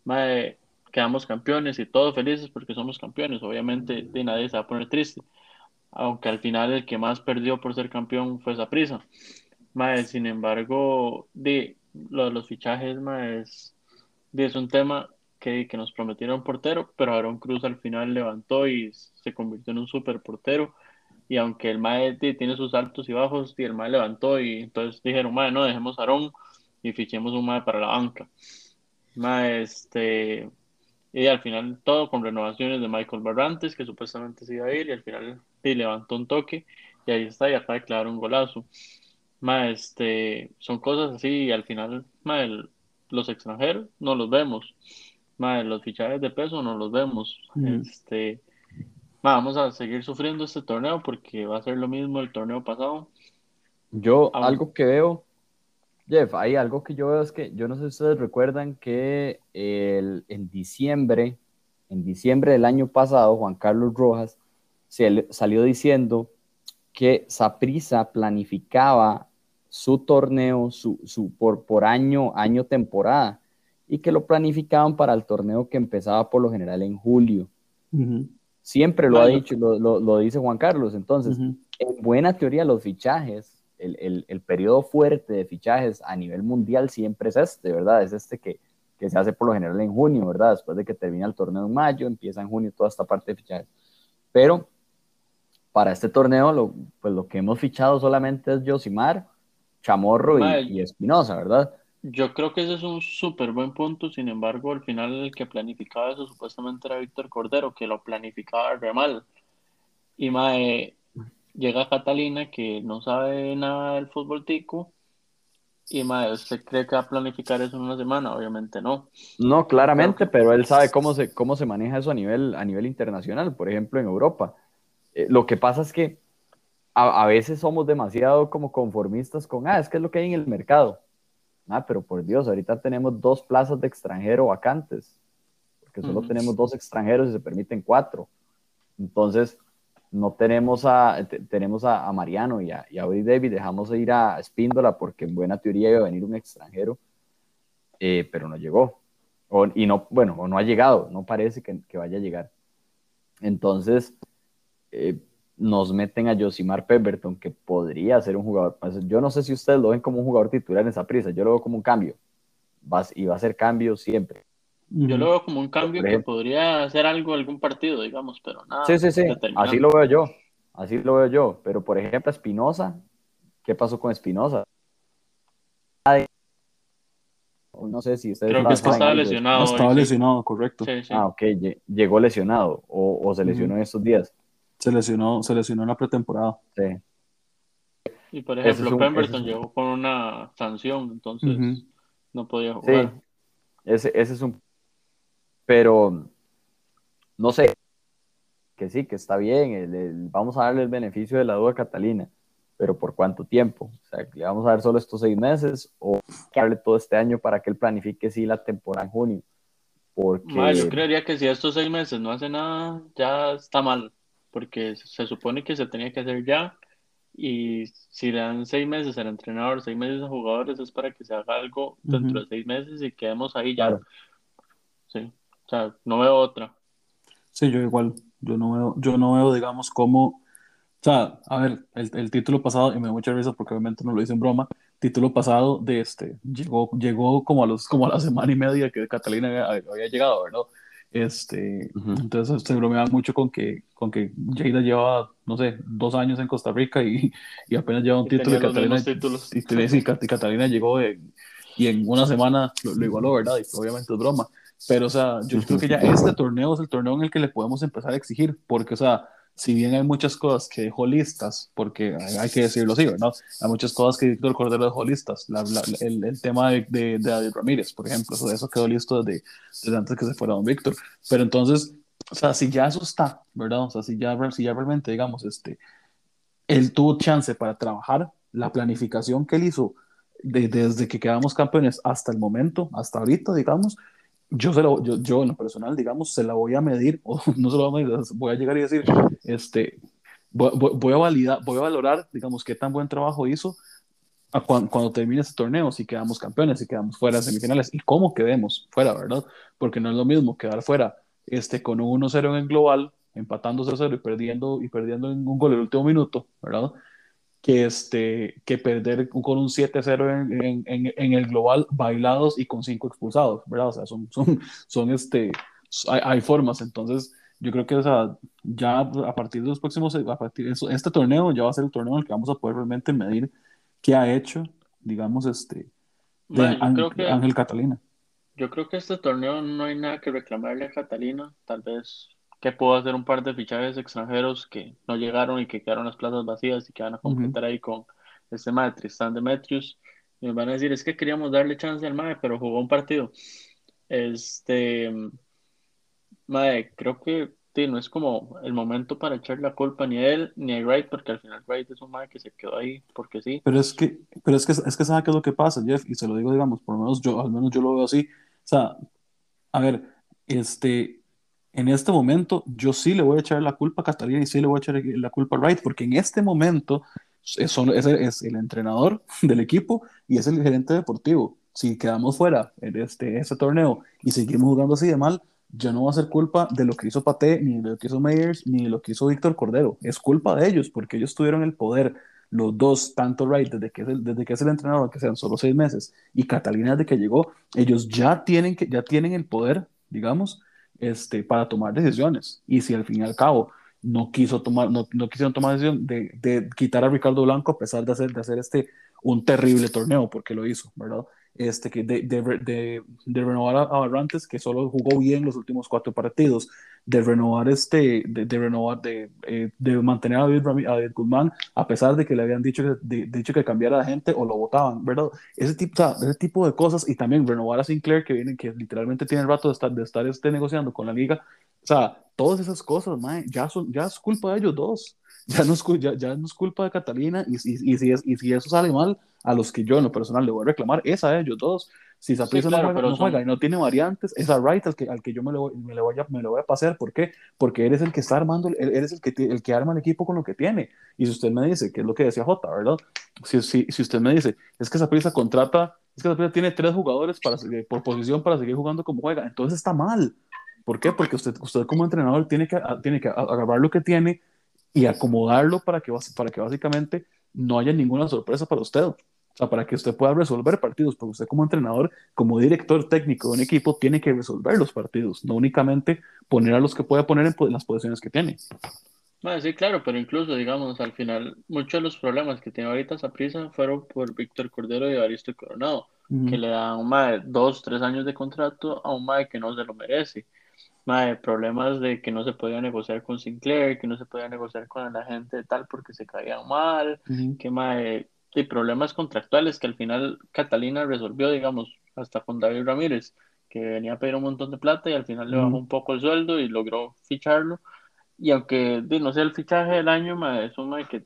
Speaker 2: bla. quedamos campeones y todos felices porque somos campeones. Obviamente, de nadie se va a poner triste aunque al final el que más perdió por ser campeón fue Saprissa. sin embargo, de, lo de los fichajes es, es un tema que, que, nos prometieron portero, pero Aaron Cruz al final levantó y se convirtió en un super portero. Y aunque el Mae tiene sus altos y bajos, y el Mae levantó y entonces dijeron, Mae, no, dejemos a Aaron y fichemos un Mae para la banca. Mae, este, y al final todo con renovaciones de Michael Barrantes, que supuestamente se iba a ir, y al final sí, levantó un toque, y ahí está, y acaba de clavar un golazo. este, son cosas así, y al final los extranjeros no los vemos. los fichajes de peso no los vemos. Este, vamos a seguir sufriendo este torneo porque va a ser lo mismo el torneo pasado.
Speaker 3: Yo, algo que veo Jeff, hay algo que yo veo es que, yo no sé si ustedes recuerdan que el, en diciembre, en diciembre del año pasado, Juan Carlos Rojas se, salió diciendo que Saprisa planificaba su torneo su, su, por, por año, año temporada, y que lo planificaban para el torneo que empezaba por lo general en julio. Siempre lo ha dicho, lo, lo, lo, dice Juan Carlos. Entonces, en buena teoría, los fichajes el, el, el, periodo fuerte de fichajes a nivel mundial siempre es este, ¿verdad? Es este que, que, se hace por lo general en junio, ¿verdad? Después de que termina el torneo en mayo, empieza en junio toda esta parte de fichajes. Pero para este torneo, lo, pues lo que hemos fichado solamente es Josimar, Chamorro y, y Espinosa, ¿verdad?
Speaker 2: Yo creo que ese es un súper buen punto, sin embargo, al final el que planificaba eso supuestamente era Víctor Cordero, que lo planificaba re mal. Y mae, llega Catalina que no sabe nada del fútbol tico y mae, ¿usted cree que va a planificar eso en una semana? Obviamente no.
Speaker 3: No, claramente, pero él sabe cómo se, cómo se maneja eso a nivel, a nivel internacional, por ejemplo, en Europa. Eh, lo que pasa es que a, a, veces somos demasiado como conformistas con, ah, es que es lo que hay en el mercado. Ah, pero por Dios, ahorita tenemos dos plazas de extranjero vacantes, porque solo tenemos dos extranjeros y se permiten cuatro. Entonces, no tenemos a, tenemos a, Mariano y a, y a David, dejamos de ir a Espíndola porque en buena teoría iba a venir un extranjero, eh, pero no llegó. O, y no, bueno, o no ha llegado, no parece que, que vaya a llegar. Entonces, eh, nos meten a Josimar Pemberton, que podría ser un jugador. Pues, yo no sé si ustedes lo ven como un jugador titular en esa prisa, yo lo veo como un cambio. y va a ser cambio siempre.
Speaker 2: Yo lo veo como un cambio que podría hacer algo algún partido, digamos, pero nada.
Speaker 3: Sí, sí, sí. Así lo veo yo. Así lo veo yo. Pero por ejemplo, Espinosa, ¿qué pasó con Espinosa? No sé si ustedes.
Speaker 2: Creo que estaba lesionado.
Speaker 1: estaba lesionado, correcto.
Speaker 3: Ah, ok. Llegó lesionado o, se lesionó en estos días.
Speaker 1: Se lesionó, se lesionó en la pretemporada.
Speaker 3: Sí.
Speaker 2: Y por ejemplo, Pemberton llegó con una sanción, entonces no podía jugar. Sí.
Speaker 3: Ese, ese es un pero no sé, que sí, que está bien, vamos a darle el beneficio de la duda a Catalina, pero ¿por cuánto tiempo? O sea, ¿le vamos a dar solo estos seis meses o darle todo este año para que él planifique sí la temporada en junio? Porque...
Speaker 2: yo creería que si estos seis meses no hace nada, ya está mal, porque se supone que se tenía que hacer ya, y si le dan seis meses al entrenador, seis meses a jugadores, es para que se haga algo dentro de seis meses y quedemos ahí ya. Sí. O sea, no veo otra.
Speaker 1: Sí, yo igual, yo no veo, yo no veo, digamos, cómo, o sea, a ver, el, el título pasado, y me da mucha risa porque obviamente no lo hice en broma, título pasado de este, llegó, llegó como a los, como a la semana y media que Catalina había, llegado, ¿verdad? Este, entonces se bromeaba mucho con que, con que Jada llevaba, no sé, dos años en Costa Rica y, y apenas lleva un título y Catalina, y, y, Catalina llegó y en una semana lo, lo igualó, ¿verdad? Y obviamente es broma. Pero, o sea, yo creo que ya este torneo es el torneo en el que le podemos empezar a exigir, porque, o sea, si bien hay muchas cosas que dejó listas, porque hay, que decirlo así, ¿no? Hay muchas cosas que Víctor Cordero dejó listas. el, el, tema de, de, Ramírez, por ejemplo, eso, eso quedó listo desde, desde, antes que se fuera don Víctor. Pero entonces, o sea, si ya eso está, ¿verdad? O sea, si ya, si ya realmente, digamos, este, él tuvo chance para trabajar, la planificación que él hizo desde que quedamos campeones hasta el momento, hasta ahorita, digamos, yo, se lo, yo, yo, en lo personal, digamos, se la voy a medir, o no se lo voy a medir, voy a llegar y decir, este, voy, voy, a validar, voy a valorar, digamos, qué tan buen trabajo hizo cuando, cuando, termine este torneo, si quedamos campeones, si quedamos fuera de semifinales, y cómo quedemos fuera, ¿verdad? Porque no es lo mismo quedar fuera este, con un 1-0 en el global, empatando 0-0 y perdiendo, y perdiendo en un gol el último minuto, ¿verdad? Que, este, que perder con un 7-0 en, en, en, el global bailados y con 5 expulsados, ¿verdad? O sea, son, son, son este, hay, hay, formas, entonces yo creo que o sea, ya a partir de los próximos, a partir de este torneo ya va a ser el torneo en el que vamos a poder realmente medir qué ha hecho, digamos, este, de Ángel Catalina.
Speaker 2: Yo creo que este torneo no hay nada que reclamarle a Catalina, tal vez que puedo hacer un par de fichajes extranjeros que no llegaron y que quedaron las plazas vacías y que van a completar ahí con el tema de Tristan Demetrius. Y me van a decir, es que queríamos darle chance al MAE, pero jugó un partido. Este, MAE, creo que no es como el momento para echar la culpa ni a él ni a Wright, porque al final Wright es un MAE que se quedó ahí porque sí.
Speaker 1: Pero es que, pero es que, es que sabe qué es lo que pasa, Jeff, y se lo digo, digamos, por lo menos yo, al menos yo lo veo así. O sea, a ver, este, en este momento yo sí le voy a echar la culpa a Catalina y sí le voy a echar la culpa a Wright, porque en este momento es, el entrenador del equipo y es el gerente deportivo. Si quedamos fuera en este, este torneo y seguimos jugando así de mal, ya no va a ser culpa de lo que hizo Pate, ni de lo que hizo Meyers, ni de lo que hizo Víctor Cordero. Es culpa de ellos, porque ellos tuvieron el poder los dos, tanto Wright desde que es el, desde que es el entrenador, que sean solo seis meses, y Catalina desde que llegó, ellos ya tienen, que, ya tienen el poder, digamos, este, para tomar decisiones. Y si al fin y al cabo no, quiso tomar, no, no quisieron tomar decisión de, de, quitar a Ricardo Blanco a pesar de hacer, de hacer este un terrible torneo, porque lo hizo, ¿verdad? Este, de, de, de, de renovar a, Barrantes, que solo jugó bien los últimos cuatro partidos, de renovar este, de, renovar, de, eh, de mantener a David, a Guzmán, a pesar de que le habían dicho que, dicho que cambiara la gente o lo votaban, ¿verdad? Ese tipo, o sea, ese tipo de cosas, y también renovar a Sinclair, que viene, que literalmente tiene el rato de estar, de estar este, negociando con la liga, o sea, todas esas cosas, ya, son, ya es culpa de ellos dos ya no es, ya, ya no es culpa de Catalina y, y, y, si es, y si eso sale mal, a los que yo en lo personal le voy a reclamar es a ellos dos. Si Saprissa sí, no, no juega y no tiene variantes, es a Wright al que, al que yo me lo, me, lo voy a, me lo voy a pasar. ¿Por qué? Porque eres el que está armando, eres el que, el que arma el equipo con lo que tiene. Y si usted me dice, que es lo que decía Jota, ¿verdad? Si, si, si usted me dice, es que Saprissa contrata, es que Saprissa tiene tres jugadores para, por posición para seguir jugando como juega, entonces está mal. ¿Por qué? Porque usted, usted como entrenador tiene que, tiene que agarrar lo que tiene, y acomodarlo para que, para que básicamente no haya ninguna sorpresa para usted. O sea, para que usted pueda resolver partidos, porque usted como entrenador, como director técnico de un equipo, tiene que resolver los partidos, no únicamente poner a los que puede poner en, las posiciones que tiene.
Speaker 2: sí, claro, pero incluso, digamos, al final, muchos de los problemas que tiene ahorita prisa fueron por Víctor Cordero y Evaristo Coronado, que le dan un de dos, tres años de contrato a un MAE que no se lo merece. Mae, problemas de que no se podía negociar con Sinclair, que no se podía negociar con la gente tal porque se caían mal, que mae, y problemas contractuales que al final Catalina resolvió, digamos, hasta con David Ramírez, que venía a pedir un montón de plata y al final le bajó un poco el sueldo y logró ficharlo. Y aunque no sea el fichaje del año, mae, es un que,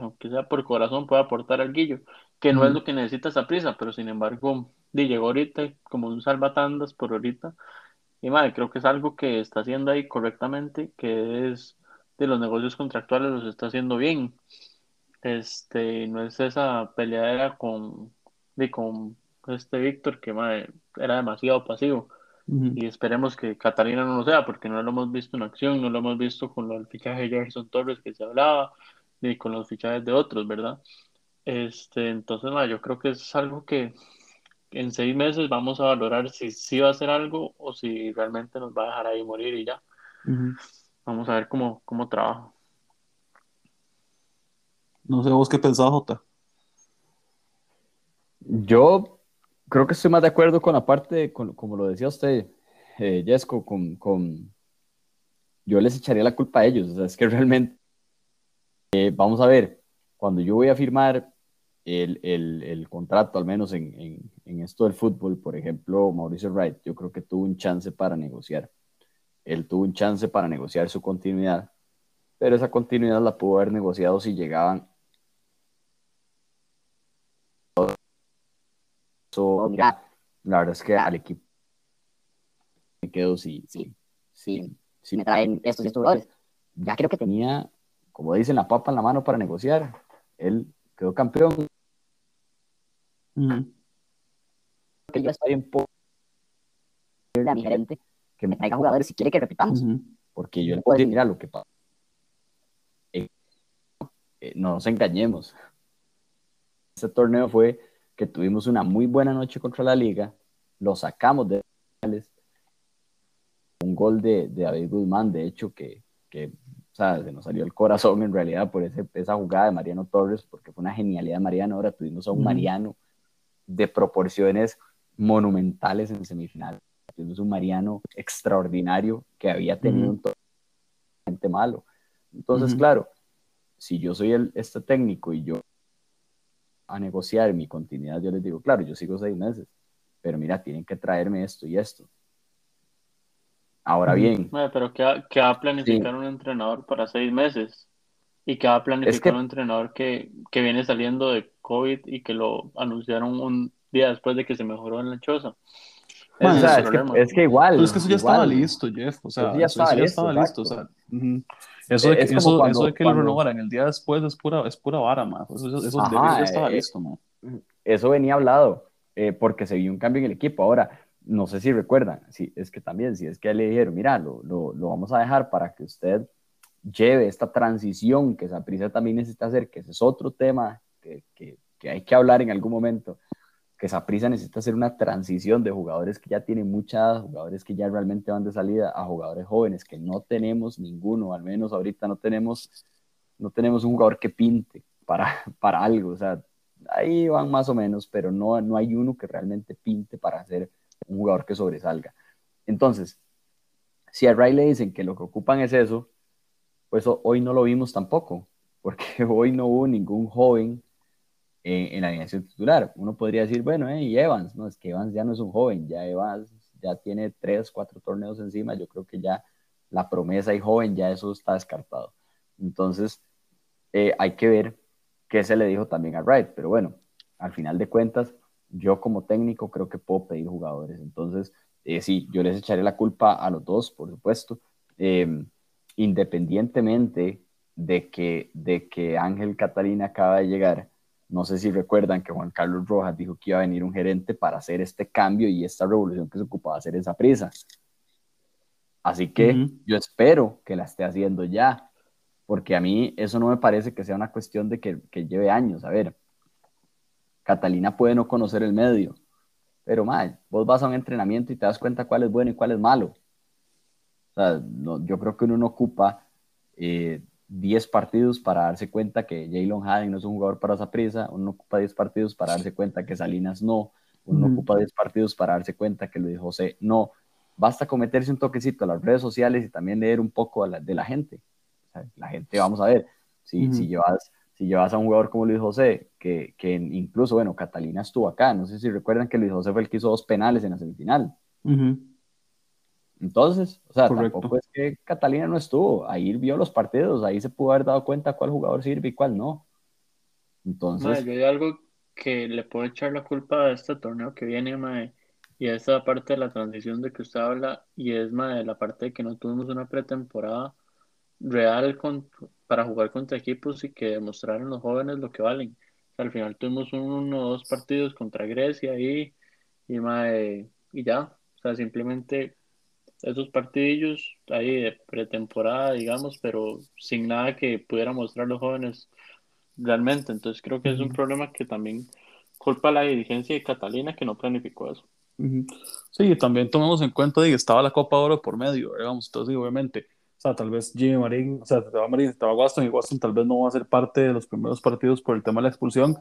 Speaker 2: aunque sea por corazón, puede aportar al guillo, que no es lo que necesita esa prisa, pero sin embargo, llegó ahorita como un salvatandas por ahorita y madre, creo que es algo que está haciendo ahí correctamente, que es de los negocios contractuales los está haciendo bien. Este, no es esa peleadera con, de, con este Víctor que madre, era demasiado pasivo. Y esperemos que Catalina no lo sea, porque no lo hemos visto en acción, no lo hemos visto con el fichaje de Gerson Torres que se hablaba, ni con los fichajes de otros, ¿verdad? Este, entonces, madre, yo creo que es algo que, en seis meses vamos a valorar si sí va a hacer algo o si realmente nos va a dejar ahí morir y ya. Vamos a ver cómo, cómo trabaja.
Speaker 1: No sé vos qué pensás, Jota.
Speaker 3: Yo creo que estoy más de acuerdo con la parte, con, como lo decía usted, eh, Jesco, con, con, yo les echaría la culpa a ellos. O sea, es que realmente, eh, vamos a ver, cuando yo voy a firmar el, el, el contrato, al menos en, en, en, esto del fútbol, por ejemplo, Mauricio Wright, yo creo que tuvo un chance para negociar. Él tuvo un chance para negociar su continuidad, pero esa continuidad la pudo haber negociado si llegaban. La verdad es que al equipo me quedo si, sí, sí, si me traen estos estos Ya creo que tenía, como dicen, la papa en la mano para negociar. Él quedó campeón que yo estoy en a mi gerente que me traiga jugadores si quiere que repitamos. Porque yo le puedo decir, mira lo que pasa. Eh, eh, no nos engañemos. Este torneo fue que tuvimos una muy buena noche contra la liga, lo sacamos de un gol de, de David Guzmán, de hecho, que, que o sea, se nos salió el corazón en realidad por ese, esa jugada de Mariano Torres, porque fue una genialidad de Mariano. Ahora tuvimos a un Mariano de proporciones monumentales en semifinal. Tuvimos un Mariano extraordinario que había tenido un totalmente malo. Entonces, claro, si yo soy el, este técnico y yo a negociar mi continuidad, yo les digo, claro, yo sigo seis meses, pero mira, tienen que traerme esto y esto. Ahora bien.
Speaker 2: pero ¿qué va, a planificar un entrenador para seis meses? ¿Y qué va a planificar un entrenador que, que viene saliendo de COVID y que lo anunciaron un día después de que se mejoró en la choza.
Speaker 3: Es, que, igual.
Speaker 1: Pero es que eso ya estaba listo, Jeff. O sea, ya estaba, eso, ya estaba listo. O sea, eso, de que, eso, eso de que lo renovaran el día después es pura, es pura vara, man. Eso, eso ya estaba eh, listo, man.
Speaker 3: Eso venía hablado eh, porque se vio un cambio en el equipo. Ahora, no sé si recuerdan, si, es que también, si es que le dijeron, mira, lo, lo, lo vamos a dejar para que usted lleve esta transición que Saprissa también necesita hacer, que ese es otro tema que, que, que hay que hablar en algún momento, que Saprissa necesita hacer una transición de jugadores que ya tienen mucha jugadores que ya realmente van de salida, a jugadores jóvenes que no tenemos ninguno, al menos ahorita no tenemos, no tenemos un jugador que pinte para, para algo, o sea, ahí van más o menos, pero no, no hay uno que realmente pinte para ser un jugador que sobresalga. Entonces, si a Ray le dicen que lo que ocupan es eso, pues hoy no lo vimos tampoco, porque hoy no hubo ningún joven en, la alineación titular. Uno podría decir, bueno, eh, y Evans, no, es que Evans ya no es un joven, ya Evans ya tiene tres, cuatro torneos encima, yo creo que ya la promesa y joven, ya eso está descartado. Entonces, eh, hay que ver qué se le dijo también a Wright, pero bueno, al final de cuentas, yo como técnico creo que puedo pedir jugadores. Entonces, eh, sí, yo les echaré la culpa a los dos, por supuesto, em, independientemente de que, de que Ángel Catalina acaba de llegar no sé si recuerdan que Juan Carlos Rojas dijo que iba a venir un gerente para hacer este cambio y esta revolución que se ocupaba hacer esa prisa. Así que yo espero que la esté haciendo ya, porque a mí eso no me parece que sea una cuestión de que, lleve años. A ver, Catalina puede no conocer el medio, pero mal, vos vas a un entrenamiento y te das cuenta cuál es bueno y cuál es malo. O sea, yo creo que uno no ocupa eh, 10 partidos para darse cuenta que Jalen Haden no es un jugador para esa prisa, uno ocupa 10 partidos para darse cuenta que Salinas no, uno ocupa 10 partidos para darse cuenta que Luis José no. Basta cometerse un toquecito a las redes sociales y también leer un poco de la gente. la gente, vamos a ver, si, si, llevas, si llevas a un jugador como Luis José, que, que, incluso, bueno, Catalina estuvo acá, no sé si recuerdan que Luis José fue el que hizo dos penales en la semifinal. Entonces, o sea, tampoco es que Catalina no estuvo, ahí vio los partidos, ahí se pudo haber dado cuenta cuál jugador sirve y cuál no. Entonces.
Speaker 2: yo hay algo que le puedo echar la culpa a este torneo que viene, mae, y a esta parte de la transición de que usted habla, y es mae, la parte de que no tuvimos una pretemporada real con, para jugar contra equipos y que demostraran los jóvenes lo que valen. al final tuvimos uno o dos partidos contra Grecia ahí, y, mae, y ya. O sea, simplemente esos partidillos ahí de pretemporada, digamos, pero sin nada que pudiera mostrar los jóvenes realmente. Entonces creo que es un problema que también culpa a la dirigencia de Catalina que no planificó eso.
Speaker 1: Sí, también tomamos en cuenta que estaba la Copa Oro por medio, digamos, entonces obviamente, o sea, tal vez Jimmy Marín, o sea, estaba Marín, estaba Waston y Waston tal vez no va a ser parte de los primeros partidos por el tema de la expulsión,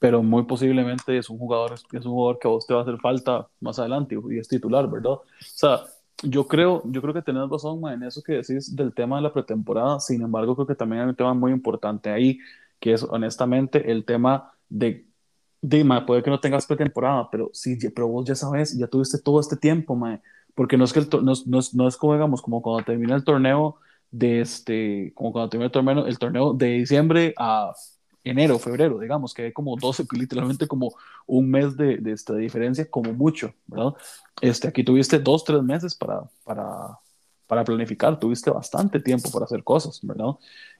Speaker 1: pero muy posiblemente es un jugador, es un jugador que a vos te va a hacer falta más adelante y es titular, ¿verdad? O sea, yo creo, yo creo que tenés razón en eso que decís del tema de la pretemporada. Sin embargo, creo que también hay un tema muy importante ahí, que es honestamente el tema de, de puede que no tengas pretemporada, pero sí, pero vos ya sabes, ya tuviste todo este tiempo, mae, porque no es que el, no, no, no, es como, digamos, como cuando termina el torneo de este, como cuando termina el torneo, el torneo de diciembre a enero, febrero, digamos, que hay como 12, literalmente como un mes de, de esta diferencia, como mucho, ¿verdad? Este, aquí tuviste dos, tres meses para, para, para planificar, tuviste bastante tiempo para hacer cosas, ¿verdad?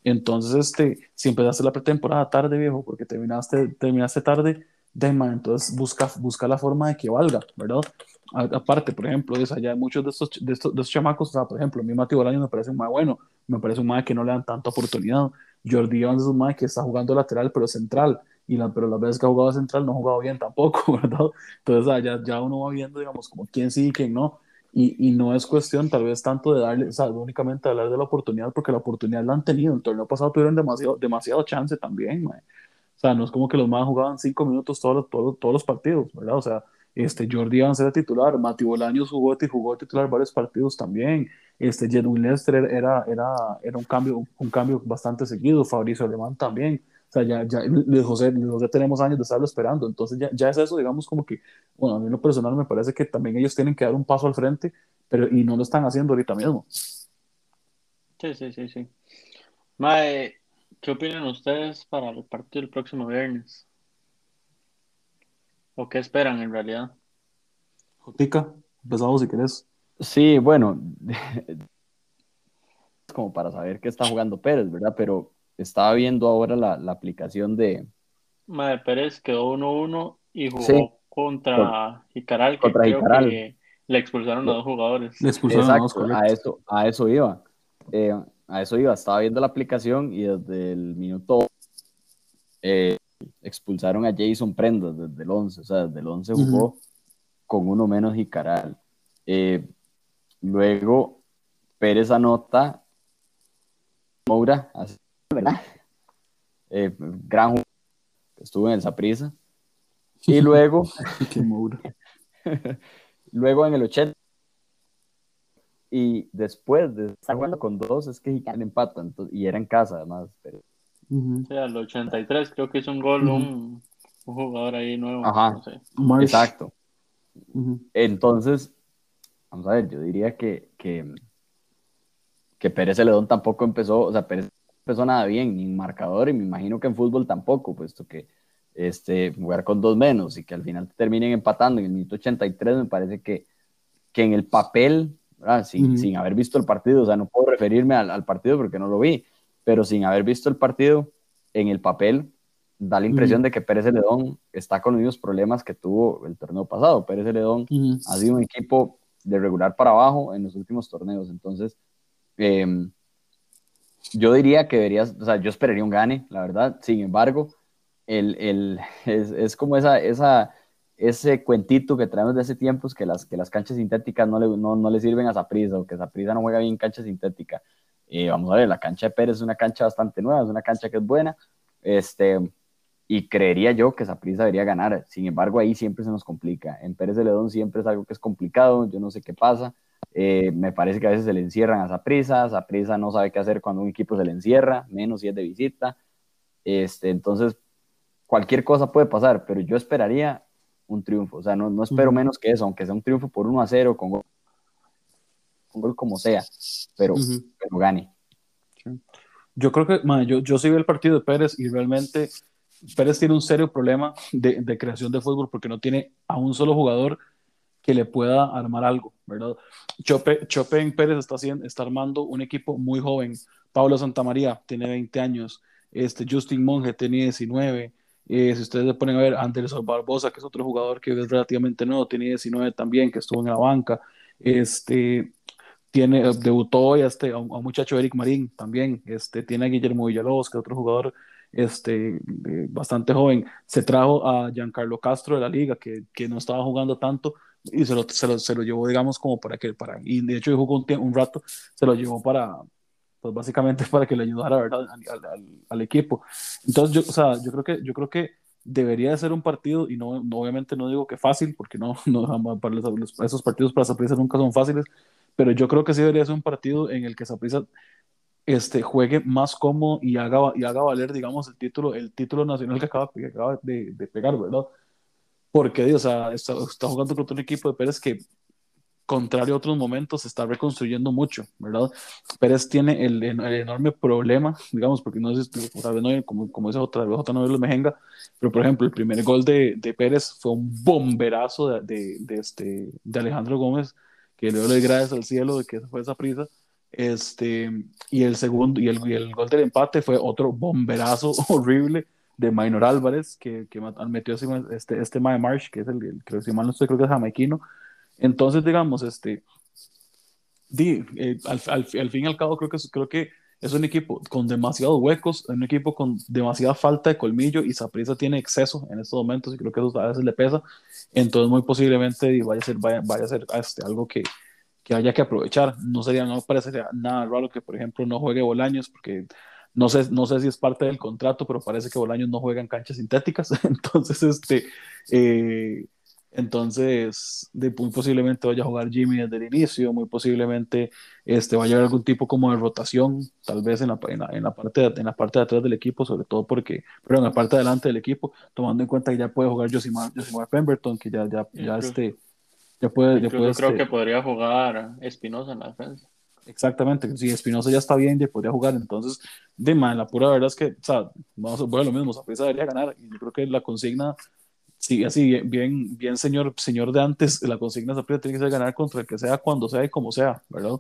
Speaker 1: Entonces, este, si empezaste la pretemporada tarde, viejo, porque terminaste, terminaste tarde, de entonces busca, busca la forma de que valga, ¿verdad? aparte, por ejemplo, es allá muchos de estos, de estos, de estos chamacos, o por ejemplo, a mí Mateo Bolaño me parece más bueno, me parece un más que no le dan tanta oportunidad, Jordi Evans es un mae que está jugando lateral, pero central. Y la, pero las veces que ha jugado central no ha jugado bien tampoco, ¿verdad? Entonces ah, ya, uno va viendo, digamos, como quién sí y quién no. Y, y, no es cuestión tal vez tanto de darle, o sea, únicamente hablar de la oportunidad, porque la oportunidad la han tenido. El torneo pasado tuvieron demasiado, demasiado chance también, mae. O sea, no es como que los más jugaban cinco minutos todos, todos, todos los partidos, ¿verdad? O sea, este, Jordi Evans era titular, Mati Bolaños jugó, jugó titular varios partidos también. Este, Jedwin Lester era, era, era un, cambio, un cambio bastante seguido, Fabricio Alemán también. O sea, ya, ya Luis José, José tenemos años de estarlo esperando, entonces ya, ya es eso, digamos, como que, bueno, a mí en lo personal me parece que también ellos tienen que dar un paso al frente, pero y no lo están haciendo ahorita mismo.
Speaker 2: Sí, sí, sí, sí. Mae, ¿qué opinan ustedes para el partido del próximo viernes? ¿O qué esperan en realidad?
Speaker 1: Jotica, empezamos si querés.
Speaker 3: Sí, bueno, como para saber qué está jugando Pérez, ¿verdad? Pero estaba viendo ahora la, aplicación de...
Speaker 2: Madre Pérez quedó 1-1 y jugó contra Jicaral, que creo que le expulsaron a dos jugadores.
Speaker 3: Le expulsaron a, dos, a eso, a eso iba. Eh, a eso iba, estaba viendo la aplicación y desde el minuto eh, expulsaron a Jason Prendas desde el 11, o sea, desde el 11 jugó con uno menos Jicaral. Eh, luego Pérez anota Moura, ¿verdad? Eh, gran jugador, estuvo en el Saprisa. Y luego, luego en el 80 y después de estar jugando con dos, es que Jicaral empata, y era en casa además. Pero...
Speaker 2: Sí, al 83 creo que hizo un gol un, jugador ahí nuevo.
Speaker 3: Ajá, exacto. Entonces, vamos a ver, yo diría que, que, que Pérez Celedón tampoco empezó, o sea, Pérez empezó nada bien, ni en marcador, y me imagino que en fútbol tampoco, puesto que este, jugar con dos menos y que al final terminen empatando en el minuto 83, me parece que, que en el papel, sin, sin, haber visto el partido, o sea, no puedo referirme al, al, partido porque no lo vi, pero sin haber visto el partido, en el papel da la impresión de que Pérez Celedón está con los mismos problemas que tuvo el torneo pasado. Pérez Celedón ha sido un equipo de regular para abajo en los últimos torneos, entonces em, yo diría que deberías, o sea, yo esperaría un gane, la verdad, sin embargo, el, el, es, es, como esa, esa, ese cuentito que traemos de hace tiempos que las, que las canchas sintéticas no le, no, no le sirven a Zaprisa o que Zaprisa no juega bien en cancha sintética. Eh, vamos a ver, la cancha de Pérez es una cancha bastante nueva, es una cancha que es buena, este, y creería yo que Zaprisa debería ganar. Sin embargo, ahí siempre se nos complica. En Pérez de Ledón siempre es algo que es complicado, yo no sé qué pasa. Eh, me parece que a veces se le encierran a Zaprisa, Zaprisa no sabe qué hacer cuando un equipo se le encierra, menos si es de visita. Este, entonces, cualquier cosa puede pasar, pero yo esperaría un triunfo. O sea, no, no espero menos que eso, aunque sea un triunfo por 1 a 0, con gol, con gol como sea, pero, pero gane.
Speaker 1: Yo creo que, yo, yo sí vi el partido de Pérez y realmente Pérez tiene un serio problema de, de, creación de fútbol porque no tiene a un solo jugador que le pueda armar algo, ¿verdad? Chope, Chope en Pérez está, haciendo, está armando un equipo muy joven. Pablo Santamaría tiene 20 años, este, Justin Monge tiene 19, eh, si ustedes le ponen a ver, Anderson Barbosa, que es otro jugador que es relativamente nuevo, tiene 19 también, que estuvo en la banca. Este, tiene, debutó hoy a, este, a, un, muchacho Eric Marín también. Este, tiene a Guillermo Villalobos, que es otro jugador este, bastante joven. Se trajo a Giancarlo Castro de la liga, que, que no estaba jugando tanto, y se lo, se lo, se lo, llevó, digamos, como para que, para, y de hecho jugó un, un rato, se lo llevó para, pues básicamente para que le ayudara ¿verdad? Al, al, al, equipo. Entonces, yo, o sea, yo creo que, yo creo que debería de ser un partido, y no, no obviamente no digo que fácil, porque no, no para los, esos partidos para Saprissa nunca son fáciles, pero yo creo que sí debería ser un partido en el que Saprissa este, juegue más cómodo y haga, y haga valer, digamos, el título, el título nacional que acaba, que acaba de, de, pegar, ¿verdad? Porque, o sea, está, está jugando contra un equipo de Pérez que contrario a otros momentos, se está reconstruyendo mucho, ¿verdad? Pérez tiene el, el enorme problema, digamos, porque no es, tal vez no, como, como dice otra vez, no lo mejenga, pero por ejemplo, el primer gol de, de Pérez fue un bomberazo de, de, de, este, de Alejandro Gómez, que le doy gracias al cielo de que fue esa prisa, este, y el segundo, y el, y el gol del empate fue otro bomberazo horrible de Minor Álvarez, que, que metió este, este Mae Marsh, que es el, el creo, si mal no estoy, creo que es jamaiquino, entonces, digamos, este, di, eh, al, al, al, fin y al cabo creo que, creo que es un equipo con demasiados huecos, un equipo con demasiada falta de colmillo y Saprissa tiene exceso en estos momentos y creo que eso a veces le pesa. Entonces, muy posiblemente vaya a ser, vaya, a ser este, algo que, que haya que aprovechar. No sería, no parecería nada raro que, por ejemplo, no juegue Bolaños porque no sé, no sé si es parte del contrato, pero parece que Bolaños no juega en canchas sintéticas. Entonces, este, eh, entonces, de, muy posiblemente vaya a jugar Jimmy desde el inicio, muy posiblemente este, vaya a haber algún tipo como de rotación, tal vez en la, en la, en la parte, de, en la parte de atrás del equipo, sobre todo porque, pero en la parte de adelante del equipo, tomando en cuenta que ya puede jugar Josimar, Josimar Pemberton, que ya, ya, ya, este, ya puede... Ya puede
Speaker 2: creo
Speaker 1: este,
Speaker 2: que podría jugar Espinosa en la defensa.
Speaker 1: Exactamente, si Espinosa ya está bien, ya podría jugar. Entonces, de man, la pura verdad es que, o sea, vamos a ver lo mismo, Zaprisa debería ganar. Y yo creo que la consigna sí, así, bien, bien, señor, señor de antes, la consigna siempre tiene que ser ganar contra el que sea, cuando sea y como sea, ¿verdad?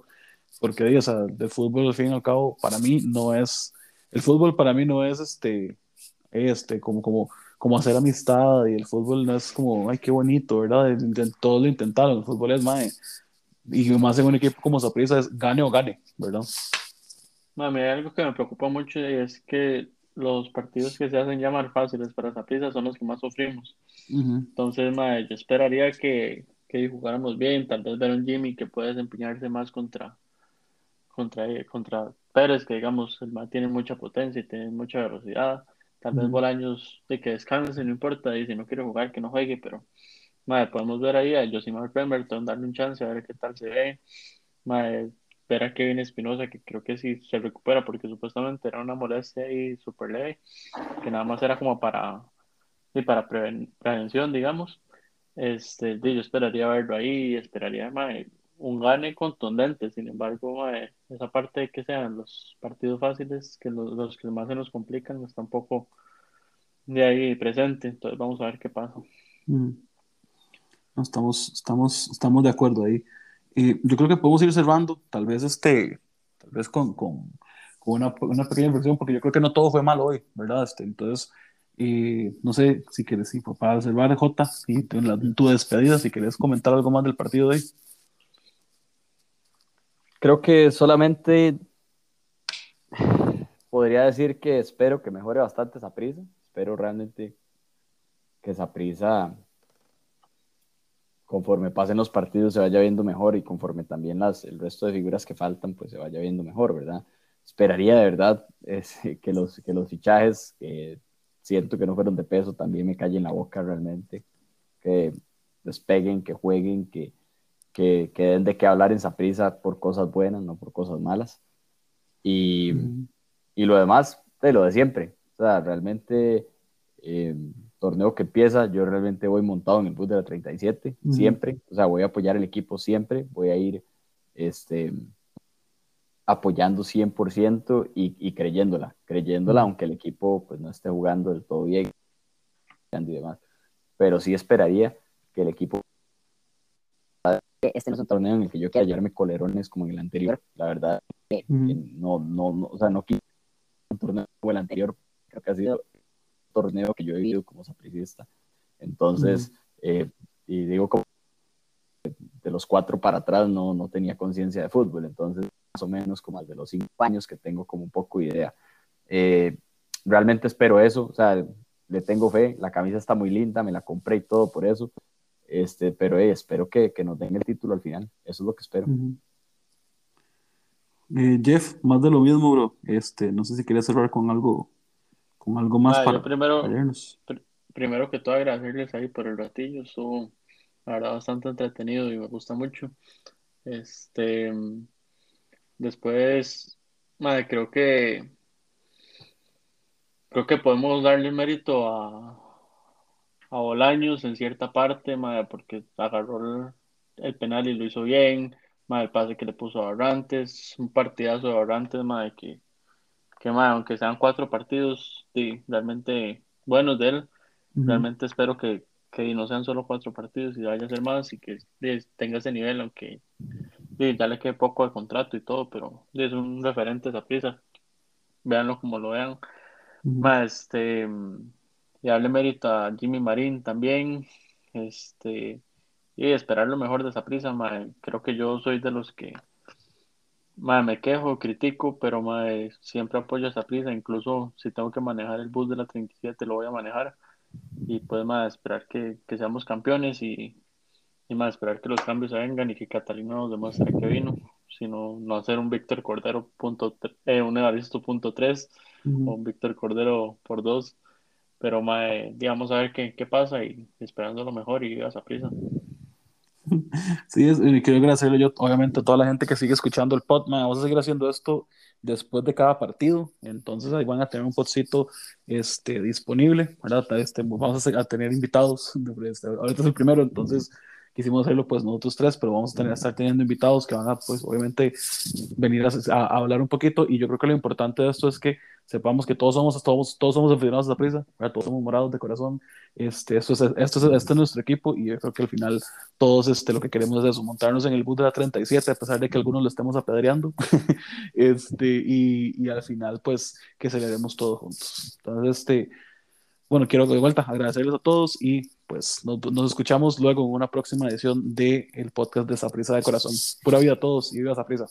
Speaker 1: Porque, o el fútbol, al fin y al cabo, para mí no es, el fútbol para mí no es este, este, como, como, como hacer amistad y el fútbol no es como, ay, qué bonito, ¿verdad? Todos lo intentaron, el fútbol es más, y más en un equipo como Saprissa es gane o gane, ¿verdad?
Speaker 2: Mami, algo que me preocupa mucho y es que los partidos que se hacen llamar fáciles para Saprissa son los que más sufrimos. Entonces, yo esperaría que, que jugáramos bien, tal vez ver un Jimmy que pueda desempeñarse más contra, contra, contra Pérez, que digamos, el man tiene mucha potencia y tiene mucha velocidad. Tal vez Bolaños de que descanse, no importa, y si no quiere jugar, que no juegue, pero madre, podemos ver ahí a Josimar Pemberton, darle un chance a ver qué tal se ve. Madre, ver a Kevin Espinosa, que creo que sí se recupera, porque supuestamente era una molestia ahí súper leve, que nada más era como para, sí, para prevención, digamos. Este, yo esperaría verlo ahí, esperaría un gane contundente. Sin embargo, esa parte de que sean los partidos fáciles, que los, que más se nos complican, está un poco de ahí presente. Entonces, vamos a ver qué pasa.
Speaker 1: Mm. estamos, estamos, estamos de acuerdo ahí. Y yo creo que podemos ir cerrando, tal vez, este, tal vez con, con, una, una, pequeña reflexión, porque yo creo que no todo fue mal hoy, ¿verdad? Este, entonces, no sé si quieres, sí, para observar, J, y tu, tu despedida, si quieres comentar algo más del partido de hoy.
Speaker 3: Creo que solamente podría decir que espero que mejore bastante esa prisa. Espero realmente que esa prisa, conforme pasen los partidos, se vaya viendo mejor y conforme también las, el resto de figuras que faltan, pues se vaya viendo mejor, ¿verdad? Esperaría de verdad es, que, los, que los fichajes siento que no fueron de peso, también me cae en la boca realmente. Que despeguen, que jueguen, que, que, que den de qué hablar en prisa por cosas buenas, no por cosas malas. Y, y lo demás, de lo de siempre. O sea, realmente, eh, torneo que empieza, yo realmente voy montado en el bus de la 37, siempre. O sea, voy a apoyar el equipo siempre, voy a ir este, apoyando 100% y, y creyéndola, creyéndola, aunque el equipo pues, no esté jugando del todo bien y demás. Pero sí esperaría que el equipo. Este no es un torneo en el que yo quiera llevarme colerones como en el anterior. La verdad, no, no, no, o sea, no quiero un torneo como el anterior. Creo que ha sido torneo que yo he vivido como sapricista. Entonces, eh, y digo como de los cuatro para atrás no, no tenía conciencia de fútbol. Entonces, más o menos como al de los cinco años que tengo como un poco idea. Eh, realmente espero eso, o sea, le tengo fe, la camisa está muy linda, me la compré y todo por eso, este, pero eh, espero que, que, nos den el título al final, eso es lo que espero.
Speaker 1: Eh, Jeff, más de lo mismo, bro, este, no sé si querías cerrar con algo, con algo más
Speaker 2: ah, para primero, primero que todo agradecerles ahí por el ratillo, estuvo la verdad bastante entretenido y me gusta mucho. Este, Después, madre, creo que creo que podemos darle mérito a, a Bolaños en cierta parte, madre, porque agarró el, penal y lo hizo bien, madre, el pase que le puso a Barrantes, un partidazo de Barrantes, madre, que, que madre, aunque sean cuatro partidos, sí, realmente buenos de él, realmente espero que, que no sean solo cuatro partidos y vaya a ser más y que tenga ese nivel, aunque sí, ya le quede poco de contrato y todo, pero es un referente esa pieza. Véanlo como lo vean. Más, este, y darle mérito a Jimmy Marín también. Este, y esperar lo mejor de esa prisa, creo que yo soy de los que me quejo, critico, pero siempre apoyo a esa prisa, incluso si tengo que manejar el bus de la 37 lo voy a manejar. Y pues más esperar que, que seamos campeones y, y más esperar que los cambios vengan y que Catalina nos demuestre que vino, sino no hacer un Víctor Cordero punto eh, un Evaristo punto tres o un Víctor Cordero por dos, pero mae, digamos a ver qué, qué pasa y esperando lo mejor y a esa
Speaker 1: Sí, y quiero agradecerle yo, obviamente, a toda la gente que sigue escuchando el pod. vamos a seguir haciendo esto después de cada partido. Entonces, ahí van a tener un podcito este, disponible. Este, vamos a, tener invitados. Este, ahorita es el primero, entonces quisimos hacerlo pues nosotros tres, pero vamos a, tener, estar teniendo invitados que van a pues obviamente venir a, hablar un poquito. Y yo creo que lo importante de esto es que sepamos que todos somos, todos, todos somos aficionados a la prisa, todos somos morados de corazón, este, esto, es, esto, es, este es nuestro equipo y yo creo que al final todos este, lo que queremos es eso, montarnos en el bus de la 37 a pesar de que algunos lo estemos apedreando. Este, y, y al final pues que celebremos todos juntos. Entonces, este, bueno, quiero de vuelta agradecerles a todos y pues nos, nos escuchamos luego en una próxima edición del el podcast de Saprisa de Corazón. Pura vida a todos y viva Saprisa.